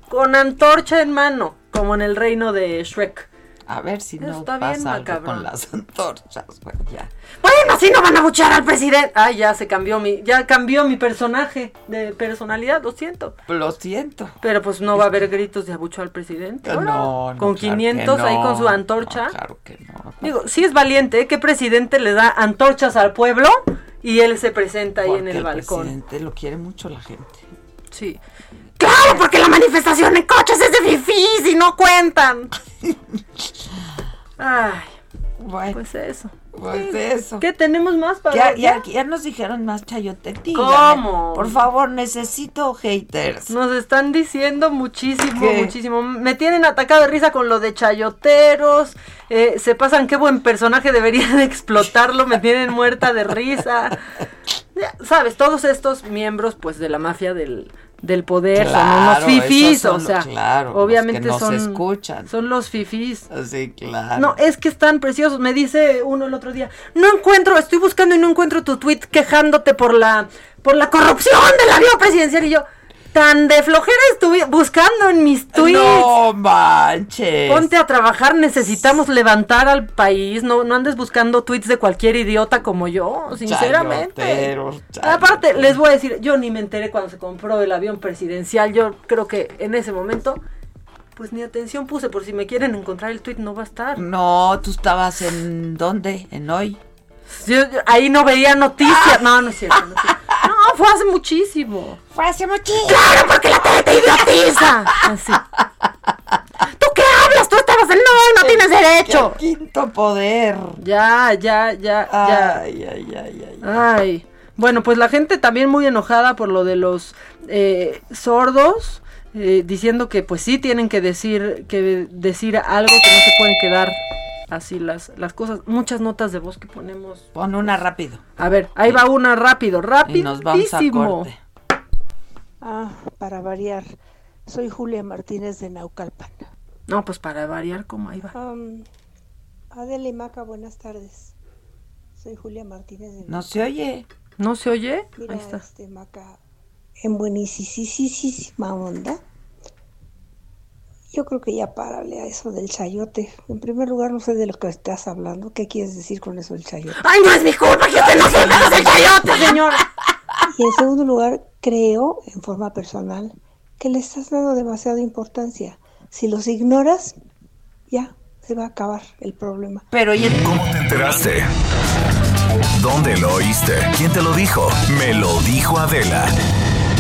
Speaker 7: Con antorcha en mano, como en el reino de Shrek.
Speaker 3: A ver si no
Speaker 7: Está bien,
Speaker 3: pasa algo con las antorchas, güey, ya.
Speaker 7: Bueno, así no van a buchar al presidente. Ay, ya se cambió mi, ya cambió mi personaje de personalidad, lo siento.
Speaker 3: Lo siento.
Speaker 7: Pero pues no va a haber gritos de abucho al presidente.
Speaker 3: No, no,
Speaker 7: con
Speaker 3: claro
Speaker 7: 500
Speaker 3: que
Speaker 7: ahí con su antorcha.
Speaker 3: claro que no.
Speaker 7: Digo, sí es valiente, ¿eh? ¿Qué presidente le da antorchas al pueblo y él se presenta ahí en
Speaker 3: Porque
Speaker 7: el, balcón?
Speaker 3: presidente lo quiere mucho la gente.
Speaker 7: Sí. Claro, porque la manifestación en coches es de fifís y no cuentan. Ay,
Speaker 3: Bueno,
Speaker 7: pues eso.
Speaker 3: pues
Speaker 7: Sí.
Speaker 3: eso.
Speaker 7: ¿Qué tenemos más para
Speaker 3: Ya,
Speaker 7: ya?
Speaker 3: ya, nos dijeron más chayote.
Speaker 7: ¿Cómo?
Speaker 3: Por favor, necesito haters.
Speaker 7: Nos están diciendo muchísimo,
Speaker 3: ¿Qué?
Speaker 7: muchísimo. Me tienen atacado de risa con lo de chayoteros. eh, se pasan qué buen personaje debería de explotarlo. Me tienen muerta de risa. Ya, Sabes, todos estos miembros, pues, de la mafia del, del poder son unos fifís.
Speaker 3: esos
Speaker 7: O
Speaker 3: son
Speaker 7: sea,
Speaker 3: claro, los
Speaker 7: obviamente
Speaker 3: que no se
Speaker 7: son.
Speaker 3: escuchan.
Speaker 7: Son los fifís.
Speaker 3: Sí, claro.
Speaker 7: No, es que están preciosos. Me dice uno el otro día, no encuentro, estoy buscando y no encuentro tu tweet quejándote por la por la corrupción del avión presidencial y yo tan de flojera estuve buscando en mis tweets.
Speaker 3: No manches.
Speaker 7: Ponte a trabajar, necesitamos levantar al país, no, no andes buscando tweets de cualquier idiota como yo, sinceramente.
Speaker 3: Chayoteros,
Speaker 7: Aparte, les voy a decir, yo ni me enteré cuando se compró el avión presidencial, yo creo que en ese momento, pues ni atención puse, por si me quieren encontrar el tweet no va a estar.
Speaker 3: No, tú estabas en dónde? En hoy.
Speaker 7: Yo- yo ahí no veía noticias. No, no es cierto. No, es cierto. Fue hace muchísimo.
Speaker 3: Fue hace muchísimo.
Speaker 7: Claro, porque la tele te idiotiza. Así. ¿Tú qué hablas? Tú estabas en... No, no tienes derecho.
Speaker 3: quinto poder.
Speaker 7: Ya, ya, ya, ya.
Speaker 3: Ay, ay, ay, ay.
Speaker 7: Ay. Bueno, pues la gente también muy enojada por lo de los eh, sordos, eh, diciendo que pues sí tienen que decir, que decir algo, que no se pueden quedar así las, las cosas. Muchas notas de voz que ponemos.
Speaker 3: Pon una rápido.
Speaker 7: A ver, ahí va una rápido, rápido.
Speaker 3: Y nos vamos a corte.
Speaker 22: Ah, para variar. Soy Julia Martínez de Naucalpan.
Speaker 7: No, pues para variar, ¿cómo ahí va?
Speaker 22: Um, Adela y Maca, buenas tardes. Soy Julia Martínez de
Speaker 3: No se oye.
Speaker 7: ¿No se oye?
Speaker 22: Mira,
Speaker 7: Ahí está.
Speaker 22: este Maca, en buenísima onda. Yo creo que ya párale a eso del chayote. En primer lugar, no sé de lo que estás hablando. ¿Qué quieres decir con eso del chayote?
Speaker 7: ¡Ay, no es mi culpa que usted no sepa del chayote, señor!
Speaker 22: Y en segundo lugar, creo, en forma personal, que le estás dando demasiada importancia. Si los ignoras, ya se va a acabar el problema.
Speaker 3: Pero ¿y el-
Speaker 10: ¿Cómo te enteraste? ¿Dónde lo oíste? ¿Quién te lo dijo? Me lo dijo Adela.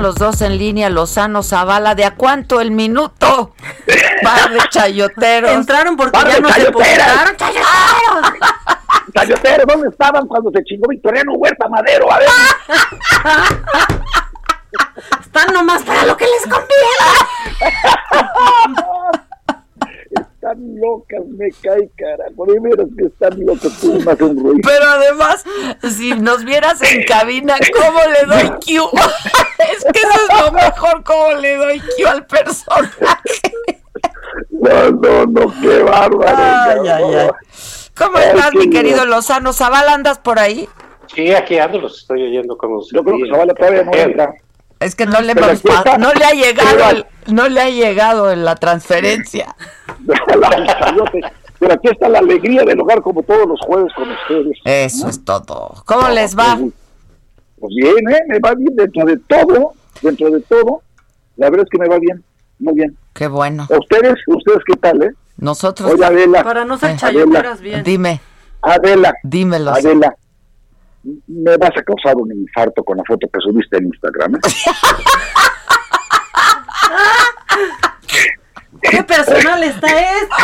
Speaker 3: Están los dos en línea, Lozano Zavala, ¿de a cuánto el minuto? Par de chayoteros.
Speaker 7: Entraron porque
Speaker 23: Par
Speaker 7: ya no se
Speaker 23: chayoteras.
Speaker 7: postraron. ¡Chayoteros!
Speaker 23: Chayoteros, ¿dónde estaban cuando se chingó Victoriano Huerta Madero? A ver.
Speaker 7: Están nomás para lo que les conviene.
Speaker 23: Están locas, me cae. De veras que están locas, tú más un ruido.
Speaker 3: Pero además, si nos vieras en cabina, ¿cómo le doy Q? es que eso es lo mejor, ¿cómo le doy Q al personaje?
Speaker 23: No, no, no, qué bárbaro.
Speaker 3: Ay, ay, ay. ¿Cómo
Speaker 23: Ay,
Speaker 3: estás, mi querido. Lozano Zavala? ¿Andas por ahí?
Speaker 24: Sí, aquí ando, los estoy oyendo como
Speaker 23: Yo creo que Zavala todavía no entra.
Speaker 3: Es que no le hemos no le ha llegado, el- no le ha llegado en la transferencia.
Speaker 23: Pero aquí está la alegría del hogar como todos los jueves con ustedes.
Speaker 3: Eso es todo. ¿Cómo les va?
Speaker 23: Pues bien, ¿eh? Me va bien dentro de todo, dentro de todo. La verdad es que me va bien, muy bien.
Speaker 3: Qué bueno.
Speaker 23: ¿A ustedes? ¿Ustedes qué tal, eh?
Speaker 3: Nosotros.
Speaker 23: Oye, Adela.
Speaker 7: Para no ser
Speaker 23: Eh,
Speaker 7: bien.
Speaker 3: Dime,
Speaker 23: Adela.
Speaker 3: dímelo.
Speaker 23: Adela. Me vas a causar un infarto con la foto que subiste en Instagram. ¿eh?
Speaker 7: ¿Qué personal está esto?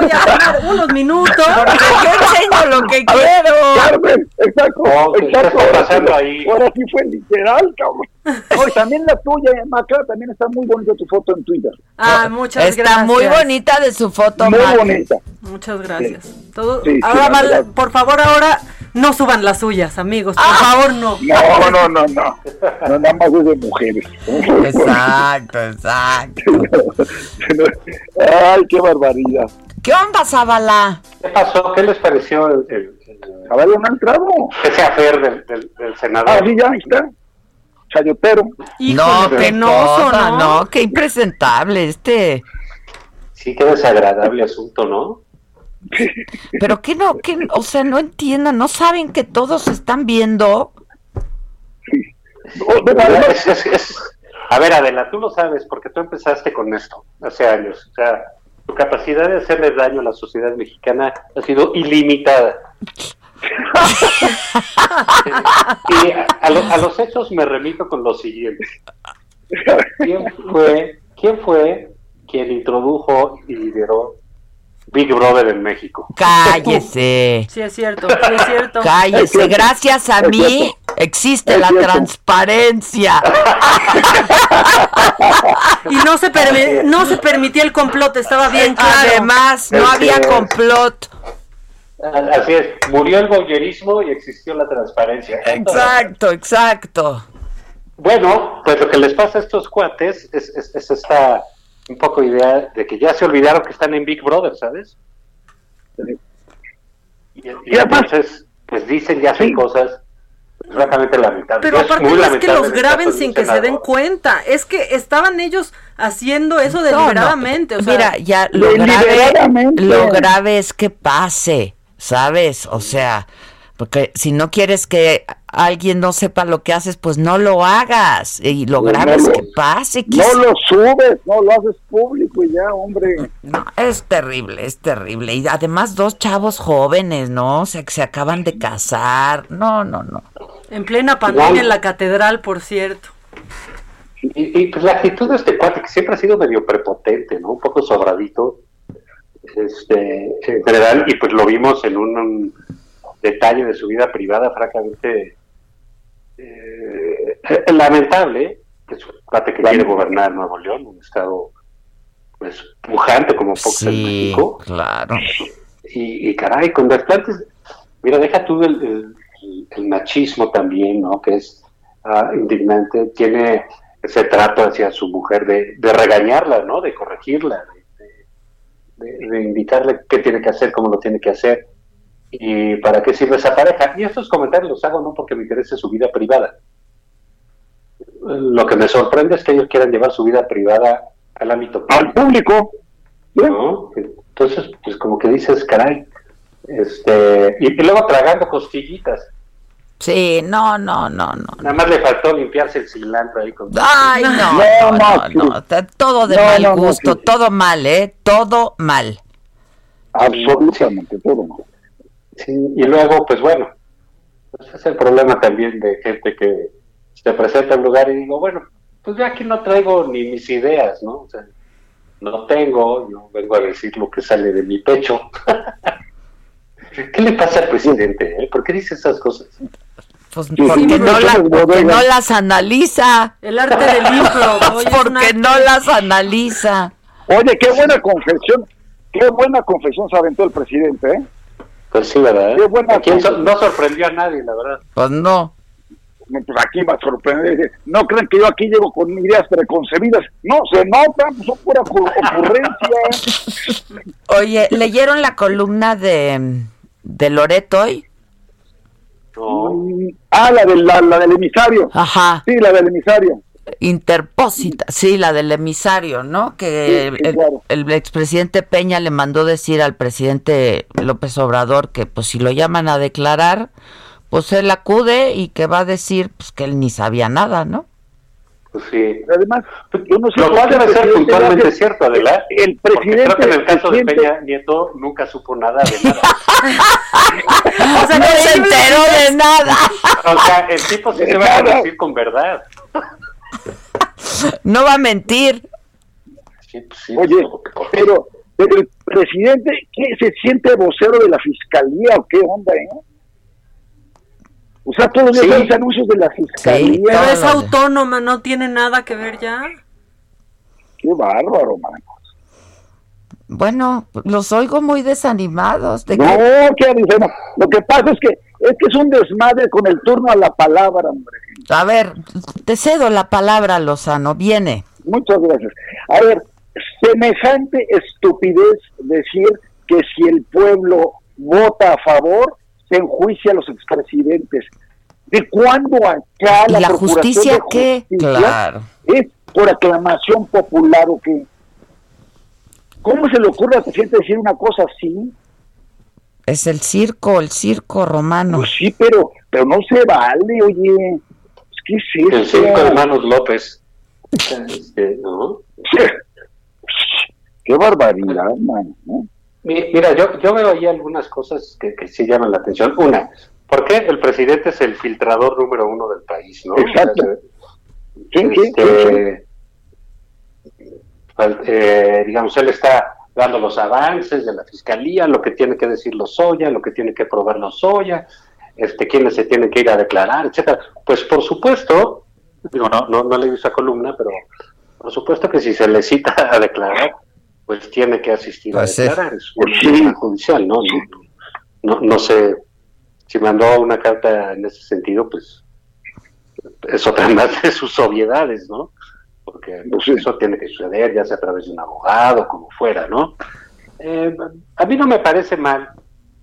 Speaker 7: Voy a ganar unos minutos.
Speaker 3: Porque yo enseño lo que
Speaker 23: A ver,
Speaker 3: quiero.
Speaker 23: Carmen, exacto,
Speaker 24: Oh, ¿qué
Speaker 23: exacto.
Speaker 24: está
Speaker 23: ahora
Speaker 24: ahí?
Speaker 23: Ahora sí fue literal, cabrón. Oye, también la tuya, Maca, también está muy bonita tu foto en Twitter.
Speaker 7: Ah, muchas
Speaker 3: Está
Speaker 7: gracias.
Speaker 3: muy bonita de su foto,
Speaker 23: Muy
Speaker 3: Mac.
Speaker 23: bonita.
Speaker 7: Muchas gracias. Todo-
Speaker 23: Sí,
Speaker 7: ahora, por favor, ahora no suban las suyas, amigos. Por
Speaker 3: Ah.
Speaker 7: favor, no.
Speaker 23: No, no, no, no. No, nada más es de mujeres.
Speaker 3: Exacto, exacto.
Speaker 23: Ay, qué barbaridad.
Speaker 3: ¿Qué onda, Zavala?
Speaker 24: ¿Qué pasó? ¿Qué les pareció el, el, el-
Speaker 23: no ha entrado.
Speaker 24: ese afer del, del, del senador?
Speaker 23: Ah, sí, ya, ahí está. Chayotero.
Speaker 3: no, penoso, no,
Speaker 24: ¿no?
Speaker 3: qué impresentable este.
Speaker 24: Sí, qué desagradable asunto, ¿no?
Speaker 3: Pero que no, que, o sea, no entiendan, no saben que todos están viendo.
Speaker 24: Es- es- es- A ver, Adela, tú lo sabes porque tú empezaste con esto hace años. O sea, tu capacidad de hacerle daño a la sociedad mexicana ha sido ilimitada. y a, a lo- a los hechos me remito con lo siguiente. ¿Quién fue, quién fue quien introdujo y lideró Big Brother en México?
Speaker 3: Cállese.
Speaker 7: Sí, es cierto, sí, es cierto.
Speaker 3: Cállese, gracias a mí existe la transparencia.
Speaker 7: Y no se, permi- no se permitía el complot, estaba bien claro.
Speaker 3: Además, no había complot.
Speaker 24: Así es, murió el boyerismo y existió la transparencia.
Speaker 3: Exacto, exacto.
Speaker 24: Bueno, pues lo que les pasa a estos cuates es, es, esta un poco idea de que ya se olvidaron que están en Big Brother, ¿sabes? Y, entonces, pues dicen y hacen cosas lamentables.
Speaker 7: Pero aparte no es que los graben sin que se den cuenta, es que estaban ellos haciendo eso deliberadamente.
Speaker 3: Mira, ya lo grave, lo grave es que pase. ¿sabes? O sea, porque si no quieres que alguien no sepa lo que haces, pues no lo hagas. Y lo grave es que pase.
Speaker 23: No lo subes, no lo haces público y ya, hombre.
Speaker 3: No, es terrible, es terrible. Y además dos chavos jóvenes, ¿no? O sea, que se acaban de casar. No, no, no.
Speaker 7: En plena pandemia en la catedral, por cierto.
Speaker 24: Y, pues la actitud de este cuate, que siempre ha sido medio prepotente, ¿no? Un poco sobradito este, en general, y pues lo vimos en un, detalle de su vida privada francamente eh, lamentable, que es un que quiere gobernar Nuevo León, un estado pues pujante como pocos en México.
Speaker 3: claro.
Speaker 24: Y, caray, con desplantes, mira, deja tú el, machismo también, ¿no? Que es ah, indignante, tiene ese trato hacia su mujer de, de regañarla, ¿no? De corregirla, de, indicarle qué tiene que hacer, cómo lo tiene que hacer y para qué sirve esa pareja. Y estos comentarios los hago no porque me interese su vida privada. Lo que me sorprende es que ellos quieran llevar su vida privada al ámbito
Speaker 23: al público.
Speaker 24: ¿no? Entonces, pues como que dices, caray, este, y luego tragando costillitas.
Speaker 3: Sí, no, no, no, no.
Speaker 24: Nada más le faltó limpiarse el cilantro ahí con...
Speaker 3: Ay, no, no, no, todo de mal gusto, todo mal, ¿eh? Todo mal.
Speaker 23: Absolutamente todo mal.
Speaker 24: Sí, y luego, pues bueno, ese es el problema también de gente que se presenta en un lugar y digo, bueno, pues yo aquí no traigo ni mis ideas, ¿no? O sea, no tengo, yo vengo a decir lo que sale de mi pecho. ¿Qué le pasa al presidente? Eh? ¿Por qué dice esas cosas?
Speaker 3: Pues porque, no, las analiza.
Speaker 7: El arte del libro.
Speaker 3: porque no las analiza.
Speaker 23: Oye, qué buena confesión. Qué buena confesión se aventó el presidente, ¿eh?
Speaker 24: Pues sí, ¿verdad? Qué buena no sorprendió a nadie, la verdad.
Speaker 3: Pues no.
Speaker 23: Pues aquí va a sorprender. No creen que yo aquí llego con ideas preconcebidas. No, se nota, pues son pura ocurrencia.
Speaker 3: Oye, ¿leyeron la columna de, de Loreto hoy?
Speaker 23: Ah, la del, la, del emisario.
Speaker 3: Ajá.
Speaker 23: Sí, la del emisario.
Speaker 3: Interpósita, sí, la del emisario, ¿no? Que el, expresidente Peña le mandó decir al presidente López Obrador que pues si lo llaman a declarar, pues él acude y que va a decir pues que él ni sabía nada, ¿no?
Speaker 24: Pues sí.
Speaker 23: Además,
Speaker 24: pues, yo no sé lo cual debe ser puntualmente cierto, Adela.
Speaker 23: El presidente.
Speaker 24: creo que en el caso de Peña Nieto nunca supo nada de nada.
Speaker 3: o sea, no se enteró de nada.
Speaker 24: O sea, el tipo sí se va a decir con verdad.
Speaker 3: No va a mentir.
Speaker 23: Pues Oye, pero, pero el presidente, ¿qué, ¿se siente vocero de la fiscalía o qué onda, eh? O sea, todos los días anuncios de la fiscalía.
Speaker 7: pero es autónoma, no tiene nada que ver ya.
Speaker 23: Qué bárbaro, mano.
Speaker 3: Bueno, los oigo muy desanimados.
Speaker 23: no, qué no. Lo que pasa es que es que es un desmadre con el turno a la palabra, hombre.
Speaker 3: A ver, te cedo la palabra, Lozano. Viene.
Speaker 23: Muchas gracias. A ver, semejante estupidez decir que si el pueblo vota a favor, se enjuicia a los expresidentes. ¿De cuándo acá
Speaker 3: la, la justicia qué? Claro.
Speaker 23: ¿Es por aclamación popular o qué? ¿Cómo se le ocurre al presidente decir una cosa así?
Speaker 3: Es el circo, el circo romano.
Speaker 23: Pues sí, pero, pero no se vale, oye. ¿Qué es eso?
Speaker 24: El circo hermanos López. Este, ¿no?
Speaker 23: Qué barbaridad, man. ¿no?
Speaker 24: Mira, yo, yo veo ahí algunas cosas que, que sí llaman la atención. Una, ¿por qué el presidente es el filtrador número uno del país? ¿no?
Speaker 23: Exacto.
Speaker 24: Este, pues, eh, digamos, él está dando los avances de la fiscalía, lo que tiene que decir los Lozoya, lo que tiene que probar Lozoya, este, quiénes se tienen que ir a declarar, etcétera. Pues por supuesto, digo, no, no, no leí esa columna, pero por supuesto que si se le cita a declarar, pues tiene que asistir a declarar, es una judicial, ¿no? no, no sé si mandó una carta en ese sentido, pues es otra más de sus obviedades, ¿no? Porque pues, eso tiene que suceder ya sea a través de un abogado, como fuera, ¿no? Eh, a mí no me parece mal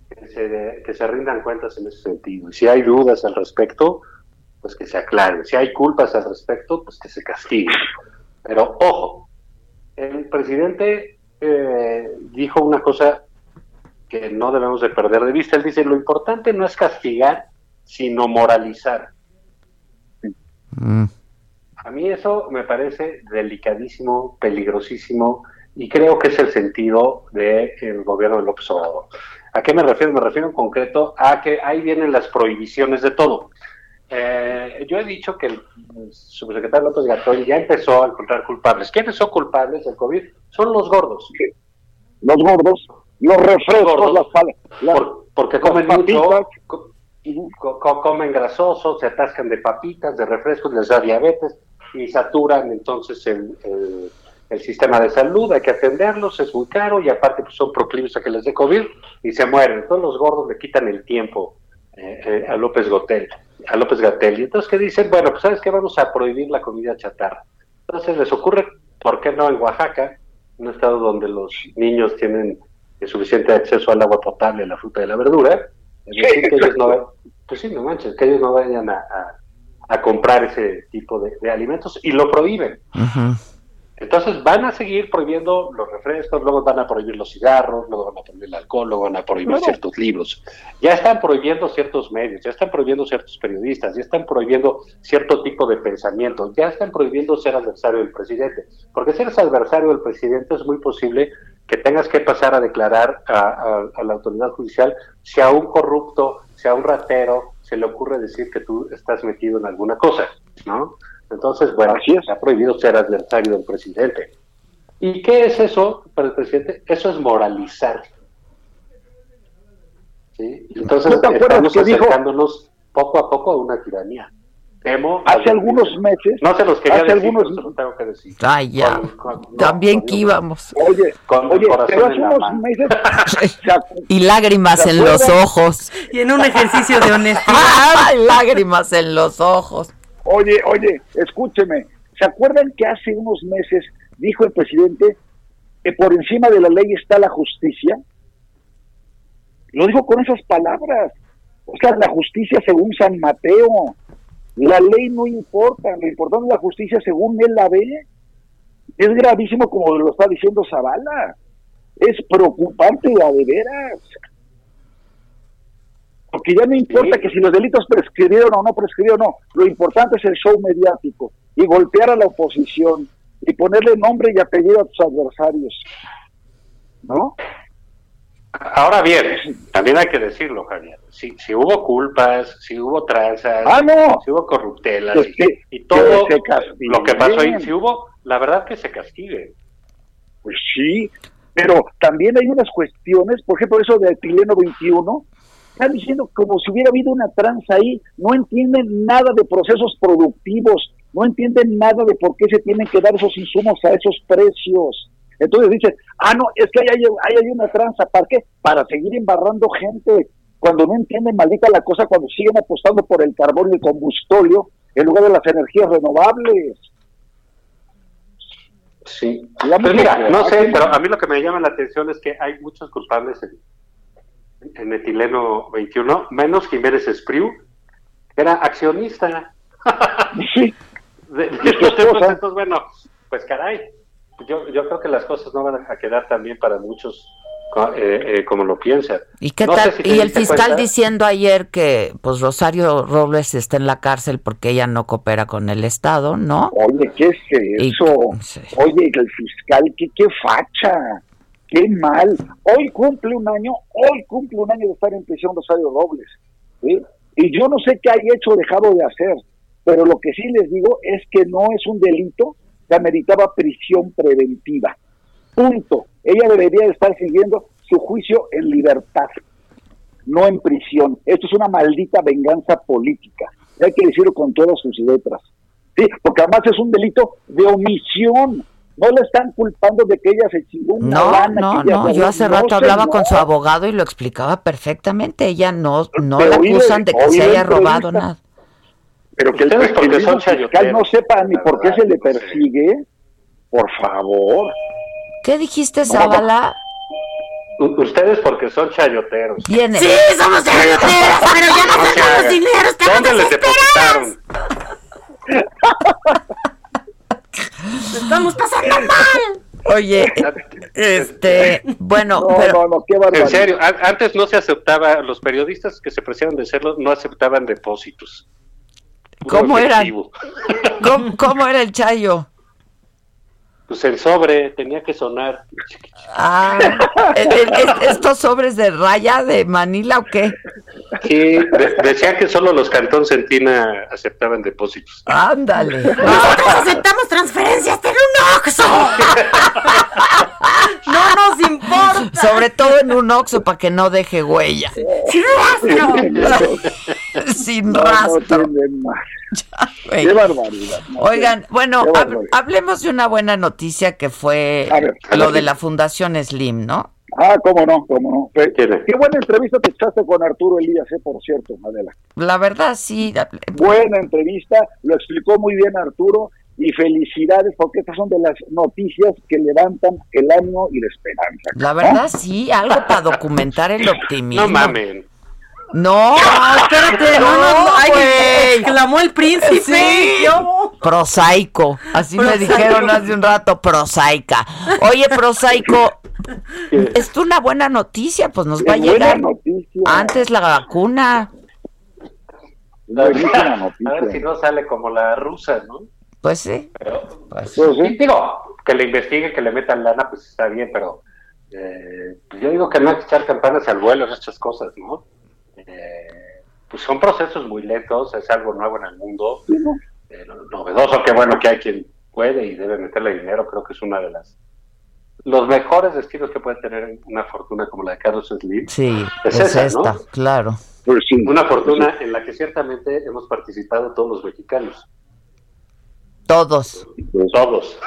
Speaker 24: que se, que se rindan cuentas en ese sentido. Y si hay dudas al respecto, pues que se aclaren. Si hay culpas al respecto, pues que se castiguen. Pero ojo, el presidente eh, dijo una cosa que no debemos de perder de vista. Él dice, lo importante no es castigar, sino moralizar. Mm. A mí eso me parece delicadísimo, peligrosísimo, y creo que es el sentido del gobierno de López Obrador. ¿A qué me refiero? Me refiero en concreto a que ahí vienen las prohibiciones de todo. Eh, yo he dicho que el subsecretario López Gatón ya empezó a encontrar culpables. ¿Quiénes son culpables del COVID? Son los gordos.
Speaker 23: Los gordos, los refrescos, las,
Speaker 24: porque comen mucho, comen grasosos, se atascan de papitas, de refrescos, les da diabetes y saturan entonces el, el, sistema de salud, hay que atenderlos, es muy caro y aparte pues, son proclives a que les dé COVID y se mueren. Todos los gordos le quitan el tiempo eh, eh, a López Gotel, a López Gatel. Y entonces que dicen, bueno, pues sabes que vamos a prohibir la comida chatarra. Entonces les ocurre, ¿por qué no en Oaxaca, un estado donde los niños tienen suficiente acceso al agua potable, la fruta y la verdura? Es decir, que ellos no, pues sí, no manches, que ellos no vayan a, a, comprar ese tipo de, alimentos y lo prohíben. Entonces van a seguir prohibiendo los refrescos, luego van a prohibir los cigarros, luego van a prohibir el alcohol, luego van a prohibir ciertos libros. Ya están prohibiendo ciertos medios, ya están prohibiendo ciertos periodistas, ya están prohibiendo cierto tipo de pensamiento, ya están prohibiendo ser adversario del presidente. Porque si eres adversario del presidente es muy posible que tengas que pasar a declarar a, la autoridad judicial si a un corrupto, si a un ratero se le ocurre decir que tú estás metido en alguna cosa, ¿no? Entonces, bueno, sí ha prohibido ser adversario del presidente. ¿Y qué es eso para el presidente? Eso es moralizar. ¿Sí? Entonces, estamos acercándonos poco a poco a una tiranía. Temo
Speaker 23: hace algunos meses.
Speaker 24: No se los quería
Speaker 23: hace
Speaker 24: decir,
Speaker 23: algunos,
Speaker 24: tengo que decir.
Speaker 3: Ay, ya. También que íbamos.
Speaker 23: Oye, oye, pero hace unos meses.
Speaker 3: y lágrimas en los ojos.
Speaker 7: Y en un ejercicio de honestidad.
Speaker 3: Ay, lágrimas en los ojos.
Speaker 23: Oye, oye, escúcheme. ¿Se acuerdan que hace unos meses dijo el presidente que por encima de la ley está la justicia? Lo dijo con esas palabras. O sea, la justicia según San Mateo. La ley no importa, lo importante es la justicia según él la ve. Es gravísimo como lo está diciendo Zavala. Es preocupante a de veras. Porque ya no importa que si los delitos prescribieron o no prescribieron, no. Lo importante es el show mediático y golpear a la oposición y ponerle nombre y apellido a tus adversarios. ¿No?
Speaker 24: Ahora bien, también hay que decirlo, Javier. Si, si hubo culpas, si hubo tranzas,
Speaker 23: ah,
Speaker 24: si hubo corruptelas y, todo lo que pasó ahí, si hubo, la verdad que se castigue.
Speaker 23: Pues sí, pero también hay unas cuestiones, por ejemplo, eso de Tileno 21, están diciendo como si hubiera habido una tranza ahí, no entienden nada de procesos productivos, no entienden nada de por qué se tienen que dar esos insumos a esos precios. Entonces dicen, ah, no, es que hay, hay, hay una tranza, ¿para qué? Para seguir embarrando gente, cuando no entienden maldita la cosa, cuando siguen apostando por el carbón y el combustóleo en lugar de las energías renovables.
Speaker 24: Sí, pero mira, no sé, pero a mí lo que me llama la atención es que hay muchos culpables en, en metileno 21, menos Jiménez Espriu, que era accionista.
Speaker 23: Sí.
Speaker 24: entonces, bueno, pues caray, yo, yo creo que las cosas no van a quedar también para muchos eh, eh, como lo piensan.
Speaker 3: ¿Y qué tal? y el fiscal diciendo ayer que pues Rosario Robles está en la cárcel porque ella no coopera con el Estado, ¿no?
Speaker 23: Oye, ¿qué es eso? Oye, el fiscal, ¿qué, qué facha? qué mal. Hoy cumple un año, hoy cumple un año de estar en prisión Rosario Robles. Y yo no sé qué hay hecho o dejado de hacer, pero lo que sí les digo es que no es un delito que ameritaba prisión preventiva. Punto. Ella debería estar siguiendo su juicio en libertad, no en prisión. Esto es una maldita venganza política. hay que decirlo con todas sus letras. Sí, porque además es un delito de omisión no le están culpando de que ella se chingó una
Speaker 3: No,
Speaker 23: lana
Speaker 3: no,
Speaker 23: que ella
Speaker 3: no, yo hace
Speaker 23: No,
Speaker 3: rato hablaba con su abogado y lo explicaba perfectamente. Ella no, no
Speaker 23: Pero
Speaker 3: la acusan de que se haya robado nada.
Speaker 23: Pero que el,
Speaker 24: porque son
Speaker 23: fiscal no sepa ni por qué
Speaker 24: verdad,
Speaker 23: se le persigue, por favor.
Speaker 3: ¿Qué dijiste, Zabala?
Speaker 24: U- Ustedes porque son chayoteros.
Speaker 3: Viene.
Speaker 7: Sí, somos chayoteros, pero ya no
Speaker 24: hagan.
Speaker 7: dinero, estamos
Speaker 24: ¿Dónde les depositaron?
Speaker 7: Estamos pasando mal.
Speaker 3: Oye, este, bueno,
Speaker 23: No,
Speaker 3: pero
Speaker 23: no, no, qué.
Speaker 24: En serio, antes no se aceptaba, los periodistas que se preciaban de serlo no aceptaban depósitos.
Speaker 3: ¿Cómo
Speaker 24: efectivo.
Speaker 3: ¿cómo, cómo era el chayo?
Speaker 24: Pues el sobre tenía que sonar.
Speaker 3: Ah, ¿el- el- el- ¿estos sobres de raya de Manila o qué?
Speaker 24: Sí, de- decía que solo los Cantón Centina aceptaban depósitos.
Speaker 3: Ándale.
Speaker 7: Nosotros aceptamos transferencias en un Oxxo. No nos importa.
Speaker 3: Sobre todo en un oxo para que no deje huella.
Speaker 7: Sin rastro.
Speaker 3: Sin
Speaker 23: No, no
Speaker 3: rastro.
Speaker 23: tienen más.
Speaker 3: güey.
Speaker 23: Qué barbaridad. no,
Speaker 3: Oigan, bueno,
Speaker 23: Qué
Speaker 3: hab-
Speaker 23: barbaridad.
Speaker 3: hablemos de una buena noticia que fue
Speaker 23: ver,
Speaker 3: lo de la Fundación Slim, ¿no?
Speaker 23: Ah, cómo no, cómo no. Qué buena entrevista te echaste con Arturo Elías, eh, por cierto, Adela.
Speaker 3: La verdad, sí.
Speaker 23: Buena entrevista, lo explicó muy bien Arturo y felicidades porque estas son de las noticias que levantan el ánimo y la esperanza.
Speaker 3: La verdad, sí, algo para documentar el optimismo.
Speaker 24: No mamen.
Speaker 3: No,
Speaker 7: Espérate, no, no, no. Ay, exclamó el príncipe.
Speaker 3: Sí.
Speaker 7: Yo-
Speaker 3: Prosaico, así me dijeron hace un rato, prosaica. Oye, prosaico, es una buena noticia, pues nos va a llegar
Speaker 23: noticia.
Speaker 3: antes la vacuna.
Speaker 23: Buenísima
Speaker 24: A
Speaker 23: noticia.
Speaker 24: ver si no sale como la rusa, ¿no?
Speaker 3: Pues sí.
Speaker 24: Pero,
Speaker 3: Pues,
Speaker 23: Pues sí.
Speaker 24: Sí, digo, que le investiguen, que le metan lana, pues está bien, pero eh, pues yo digo que no hay que echar campanas al vuelo en estas cosas, ¿no? Eh, pues son procesos muy lentos, es algo nuevo en el mundo, eh, no- novedoso, que bueno que hay quien puede y debe meterle dinero, creo que es una de las los mejores destinos que puede tener una fortuna como la de Carlos Slim.
Speaker 3: sí,
Speaker 24: Es
Speaker 3: es,
Speaker 24: esa, ¿no?
Speaker 3: esta, claro.
Speaker 23: Pues.
Speaker 24: Una fortuna en la que ciertamente hemos participado todos los mexicanos.
Speaker 3: Todos,
Speaker 24: Todos.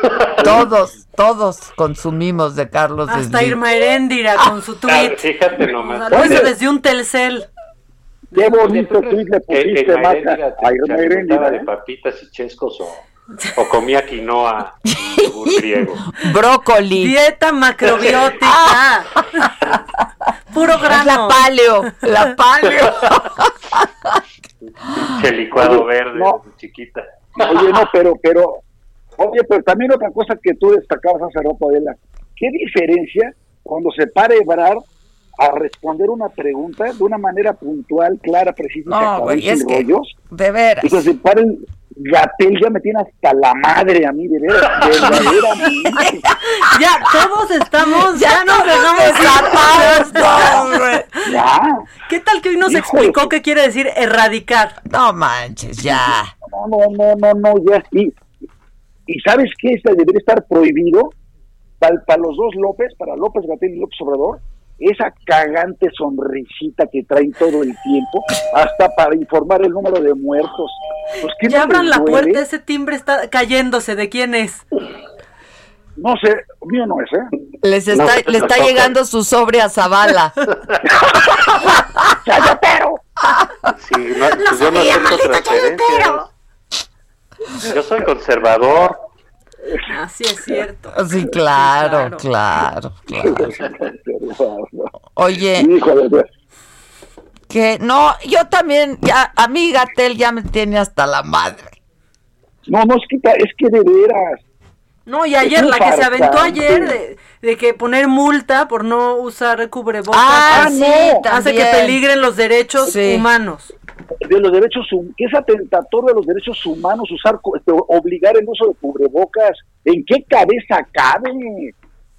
Speaker 3: todos, todos consumimos de Carlos
Speaker 7: Hasta
Speaker 3: Slim.
Speaker 7: Irma Heréndira con su
Speaker 24: Ah,
Speaker 7: tweet.
Speaker 24: fíjate nomás.
Speaker 7: Lo hizo desde un Telcel.
Speaker 23: Qué bonito tweet le
Speaker 24: Que, que
Speaker 23: pusiste, A
Speaker 24: alimentaba
Speaker 23: Heréndira,
Speaker 24: de
Speaker 23: ¿eh?
Speaker 24: papitas y chescos o, o comía quinoa griego.
Speaker 3: Brócoli.
Speaker 7: Dieta macrobiótica. Puro
Speaker 3: Es la
Speaker 7: grano.
Speaker 3: paleo, la paleo.
Speaker 24: Che licuado
Speaker 23: Oye,
Speaker 24: verde,
Speaker 23: no.
Speaker 24: chiquita.
Speaker 23: Oye, no, pero, pero, oye, pero también otra cosa que tú destacabas hace rato, Adela. ¿Qué diferencia cuando se para Ebrard a responder una pregunta de una manera puntual, clara, precisa,
Speaker 3: No,
Speaker 23: sin
Speaker 3: es que,
Speaker 23: rollos?
Speaker 3: de veras.
Speaker 23: Entonces se para el Gatel, ya me tiene hasta la madre a mí, de veras, verdaderamente.
Speaker 7: Ya, todos estamos, ya, nos dejamos
Speaker 3: desatados, no, güey.
Speaker 23: Ya.
Speaker 7: ¿Qué tal que hoy nos
Speaker 23: Hijo de
Speaker 7: explicó qué quiere decir erradicar?
Speaker 3: No manches, ya.
Speaker 23: No, no, no, no, no, ya. Y, y ¿sabes qué? Este debería estar prohibido para, para los dos López, para López Gatel y López Obrador, esa cagante sonrisita que traen todo el tiempo, hasta para informar el número de muertos. Pues, ¿qué
Speaker 7: Ya
Speaker 23: no
Speaker 7: abran la puerta, ese timbre está cayéndose. ¿De quién es?
Speaker 23: No sé, mío no es, ¿eh?
Speaker 3: Les está,
Speaker 24: No,
Speaker 3: le está llegando su sobre a Zavala.
Speaker 23: ¡Chayotero!
Speaker 24: Sí, no, pues yo no acepto transferencias. Yo soy conservador.
Speaker 7: Así es cierto.
Speaker 3: Sí, claro, claro, claro. Oye,
Speaker 23: Híjole, de-
Speaker 3: que no, yo también, ya, a mí Gatel ya me tiene hasta la madre.
Speaker 23: no, no es que, es que de veras.
Speaker 7: No, y ayer, la que se aventó ayer de, de que poner multa por no usar cubrebocas
Speaker 3: Ah,
Speaker 7: así,
Speaker 3: sí,
Speaker 7: hace que peligren los derechos
Speaker 3: Sí.
Speaker 7: humanos.
Speaker 23: De los derechos que es atentatorio de los derechos humanos usar este, obligar el uso de cubrebocas en qué cabeza cabe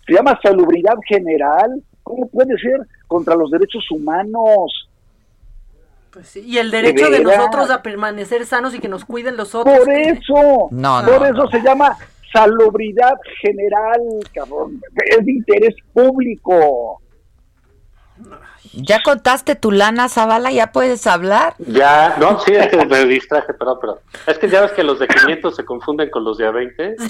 Speaker 23: se llama salubridad general cómo puede ser contra los derechos humanos
Speaker 7: Pues sí, Y el derecho de, nosotros a permanecer sanos y que nos cuiden los otros.
Speaker 23: por eso
Speaker 3: No,
Speaker 23: por
Speaker 3: no,
Speaker 23: eso
Speaker 3: no.
Speaker 23: se llama salubridad general cabrón es de interés público
Speaker 3: ¿Ya contaste tu lana, Zavala? ¿Ya puedes hablar?
Speaker 24: Ya, no, sí, es que me distraje, perdón, pero es que ya ves que los de 500 se confunden con los de a 20.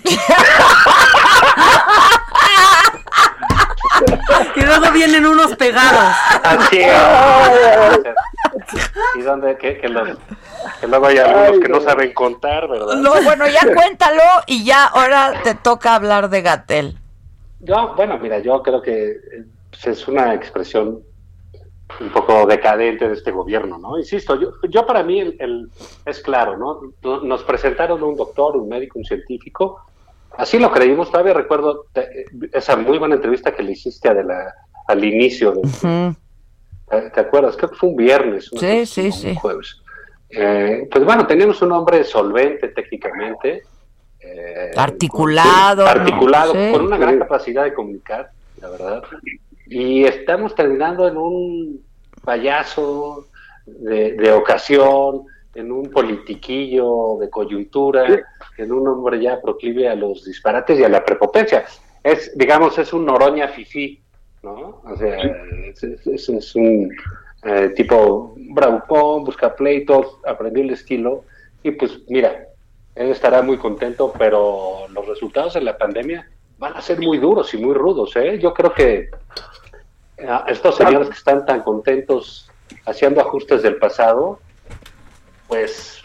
Speaker 7: y luego vienen unos pegados.
Speaker 24: Así es. Y donde que, que, los, que luego hay algunos que no saben contar, ¿verdad?
Speaker 3: No, bueno, ya cuéntalo y ya ahora te toca hablar de Gatel.
Speaker 24: Yo, bueno, mira, yo creo que pues, es una expresión un poco decadente de este gobierno, ¿no? Insisto, yo, yo para mí el, es claro, ¿no? Nos presentaron un doctor, un médico, un científico, así lo creímos, todavía recuerdo esa muy buena entrevista que le hiciste a de la, al inicio, de, ¿te acuerdas? Creo que fue un viernes,
Speaker 3: sí, sí, sí.
Speaker 24: jueves. Eh, pues bueno, teníamos un hombre solvente técnicamente. Eh,
Speaker 3: articulado.
Speaker 24: articulado, con una gran capacidad de comunicar, la verdad y estamos terminando en un payaso de, ocasión, en un politiquillo de coyuntura, en un hombre ya proclive a los disparates y a la prepotencia. Es, digamos, es un Noroña fifí, ¿no? O sea, es, un eh, tipo bravucón, busca pleitos, aprendió el estilo y pues mira, él estará muy contento, pero los resultados de la pandemia van a ser muy duros y muy rudos, ¿eh? Yo creo que estos señores que están tan contentos haciendo ajustes del pasado, pues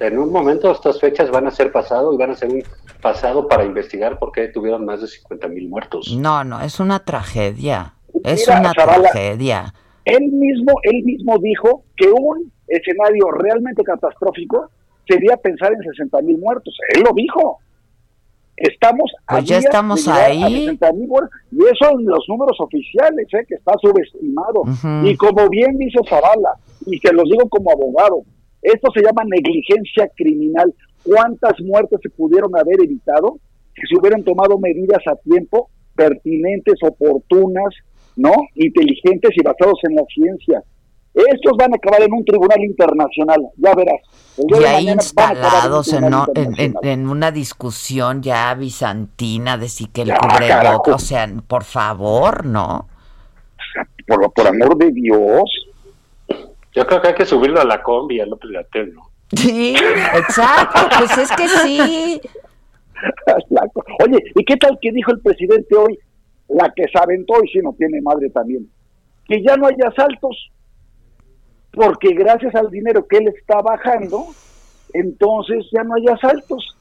Speaker 24: en un momento estas fechas van a ser pasado y van a ser un pasado para investigar por qué tuvieron más de 50 mil muertos.
Speaker 3: No, no, es una tragedia. Es una tragedia.
Speaker 23: Él mismo, él mismo dijo que un escenario realmente catastrófico sería pensar en 60 mil muertos. Él lo dijo. Estamos
Speaker 3: pues ya estamos ahí. y
Speaker 23: eso en los números oficiales, ¿eh? que está subestimado. Y como bien dice Zavala, y se los digo como abogado, esto se llama negligencia criminal. ¿Cuántas muertes se pudieron haber evitado si se hubieran tomado medidas a tiempo, pertinentes, oportunas, ¿no? Inteligentes y basados en la ciencia? Estos van a acabar en un tribunal internacional, ya verás.
Speaker 3: Ya instalados en, en, una discusión ya bizantina de si que el cubrebocas, o sea, por favor, ¿no?
Speaker 23: Por, por amor de Dios.
Speaker 24: Yo creo que hay que subirlo a la combi, a López Gatel, ¿no?
Speaker 3: Sí, exacto, pues es que sí.
Speaker 23: Oye, ¿y qué tal que dijo el presidente hoy? La que se aventó y si no tiene madre también. Que ya no haya asaltos porque gracias al dinero que él está bajando, entonces ya no hay asaltos.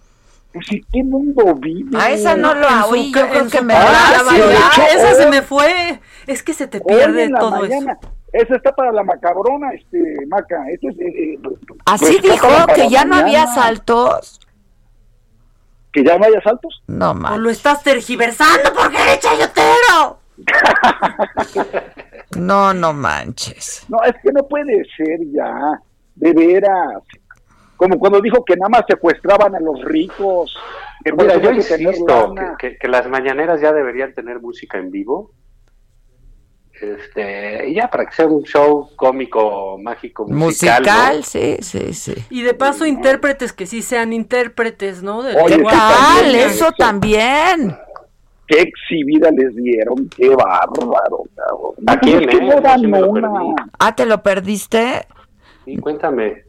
Speaker 23: Pues, ¿y qué mundo vive?
Speaker 3: A esa no lo oí, yo creo que me
Speaker 7: ah, Esa se me fue. Es que se te pierde todo eso.
Speaker 23: Esa está para la macabrona, este, Maca. Este es, eh,
Speaker 3: Así pues, dijo que ya no había asaltos.
Speaker 23: ¿Que ya no hay asaltos?
Speaker 3: No, más.
Speaker 7: lo estás tergiversando porque eres chayotero.
Speaker 3: No, no manches.
Speaker 23: No, es que no puede ser ya, de veras. Como cuando dijo que nada más secuestraban a los ricos.
Speaker 24: Mira, yo insisto que, que, las mañaneras ya deberían tener música en vivo. Este, ya para que sea un show cómico, mágico, musical.
Speaker 3: Musical, sí, sí, sí.
Speaker 7: Y de paso intérpretes que sí sean intérpretes, ¿no? De
Speaker 3: ¿Qué tal? Eso también
Speaker 23: qué exhibida les dieron, qué bárbaro, cabrón.
Speaker 24: ¿A quién,
Speaker 3: Ah, ¿te lo perdiste?
Speaker 24: Sí, cuéntame.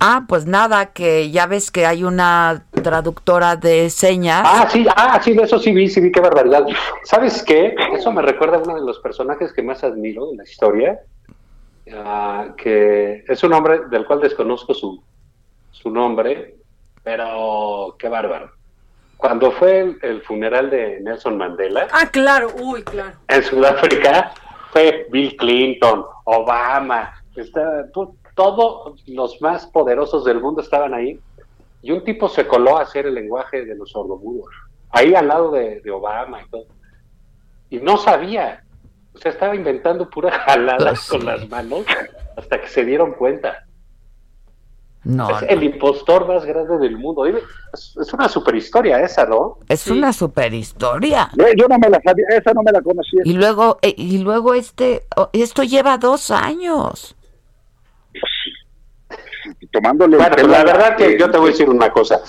Speaker 3: Ah, pues nada, que ya ves que hay una traductora de señas.
Speaker 24: Ah, sí, ah, sí, de eso sí vi, sí vi, qué barbaridad. ¿Sabes qué? Eso me recuerda a uno de los personajes que más admiro en la historia, ah, que es un hombre del cual desconozco su, su nombre, pero qué bárbaro cuando fue el, funeral de Nelson Mandela.
Speaker 7: Ah, claro, uy, claro.
Speaker 24: En Sudáfrica fue Bill Clinton, Obama, está, todos los más poderosos del mundo estaban ahí. Y un tipo se coló a hacer el lenguaje de los sordomudos, ahí al lado de, Obama y todo. Y no sabía, o sea, estaba inventando pura jalada pues con las manos hasta que se dieron cuenta.
Speaker 3: No,
Speaker 24: es el impostor más grande del mundo. Es, una super historia esa, ¿no?
Speaker 3: Es una super historia.
Speaker 23: Yo no me la sabía, esa no me la conocía.
Speaker 3: Y luego, eh, y luego este, esto lleva dos años.
Speaker 23: Tomándole.
Speaker 24: Bueno, pues la verdad que yo te voy a decir una cosa.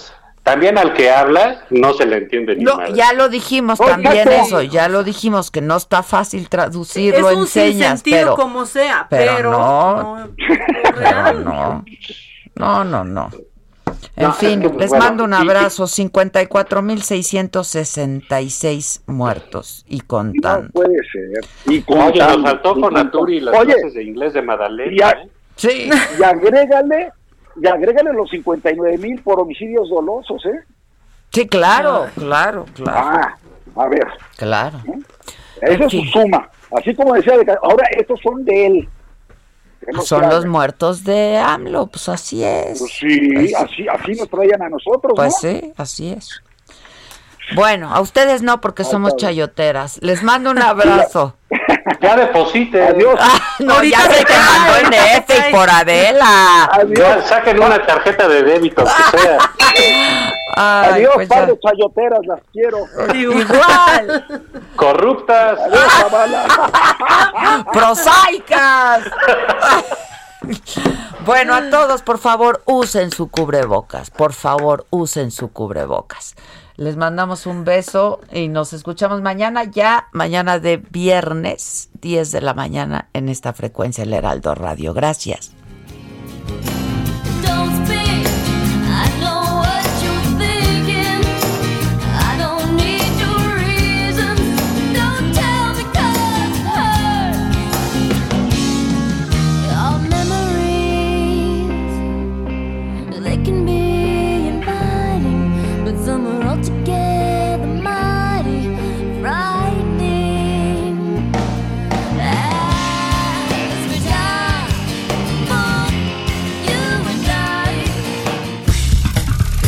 Speaker 24: también al que habla no se le entiende ni
Speaker 3: No,
Speaker 24: madre.
Speaker 3: ya lo dijimos también eso, ya lo dijimos que no está fácil traducirlo
Speaker 7: es
Speaker 3: en
Speaker 7: un
Speaker 3: señas, pero
Speaker 7: como sea,
Speaker 3: pero
Speaker 7: pero,
Speaker 3: no. pero no. No, no, no. En
Speaker 24: No,
Speaker 3: fin,
Speaker 24: es que,
Speaker 3: les
Speaker 24: bueno,
Speaker 3: mando un
Speaker 24: y-
Speaker 3: abrazo. 54.666 muertos y contando.
Speaker 23: Puede ser. Y
Speaker 24: Oye, nos
Speaker 23: contando,
Speaker 24: faltó
Speaker 23: y
Speaker 24: con Naturi las
Speaker 23: Oye,
Speaker 24: clases de inglés de Madalena.
Speaker 23: a-
Speaker 24: ¿eh?
Speaker 3: Sí.
Speaker 23: y agrégale, y agrégale los 59 mil por homicidios dolosos, ¿eh?
Speaker 3: Sí, claro, claro, claro,
Speaker 23: Ah, a ver,
Speaker 3: claro.
Speaker 23: esa es su suma. Así como decía, ahora estos son de él. No
Speaker 3: Son los muertos de AMLO, pues así es.
Speaker 23: Pues sí,
Speaker 3: Pues-
Speaker 23: así, así nos traían a nosotros,
Speaker 3: Pues
Speaker 23: ¿no?
Speaker 3: sí, así es. Bueno, a ustedes no porque somos chayoteras. Les mando un abrazo.
Speaker 24: Ya deposite.
Speaker 23: Adiós.
Speaker 3: No,
Speaker 7: Ahorita
Speaker 3: ya
Speaker 7: se
Speaker 3: te mandó en
Speaker 7: ahorita se
Speaker 3: F y por Adela.
Speaker 24: Ya saquen una tarjeta de débito, que sea.
Speaker 3: Ay,
Speaker 23: Adiós,
Speaker 3: pues ya.
Speaker 23: par de chayoteras, las quiero.
Speaker 3: Igual.
Speaker 24: Corruptas.
Speaker 23: Adiós.
Speaker 3: Prosaicas. Bueno, a todos, por favor, usen su cubrebocas. Por favor, usen su cubrebocas. Les mandamos un beso y nos escuchamos mañana, ya mañana de viernes, 10 de la mañana, en esta frecuencia El Heraldo Radio. Gracias.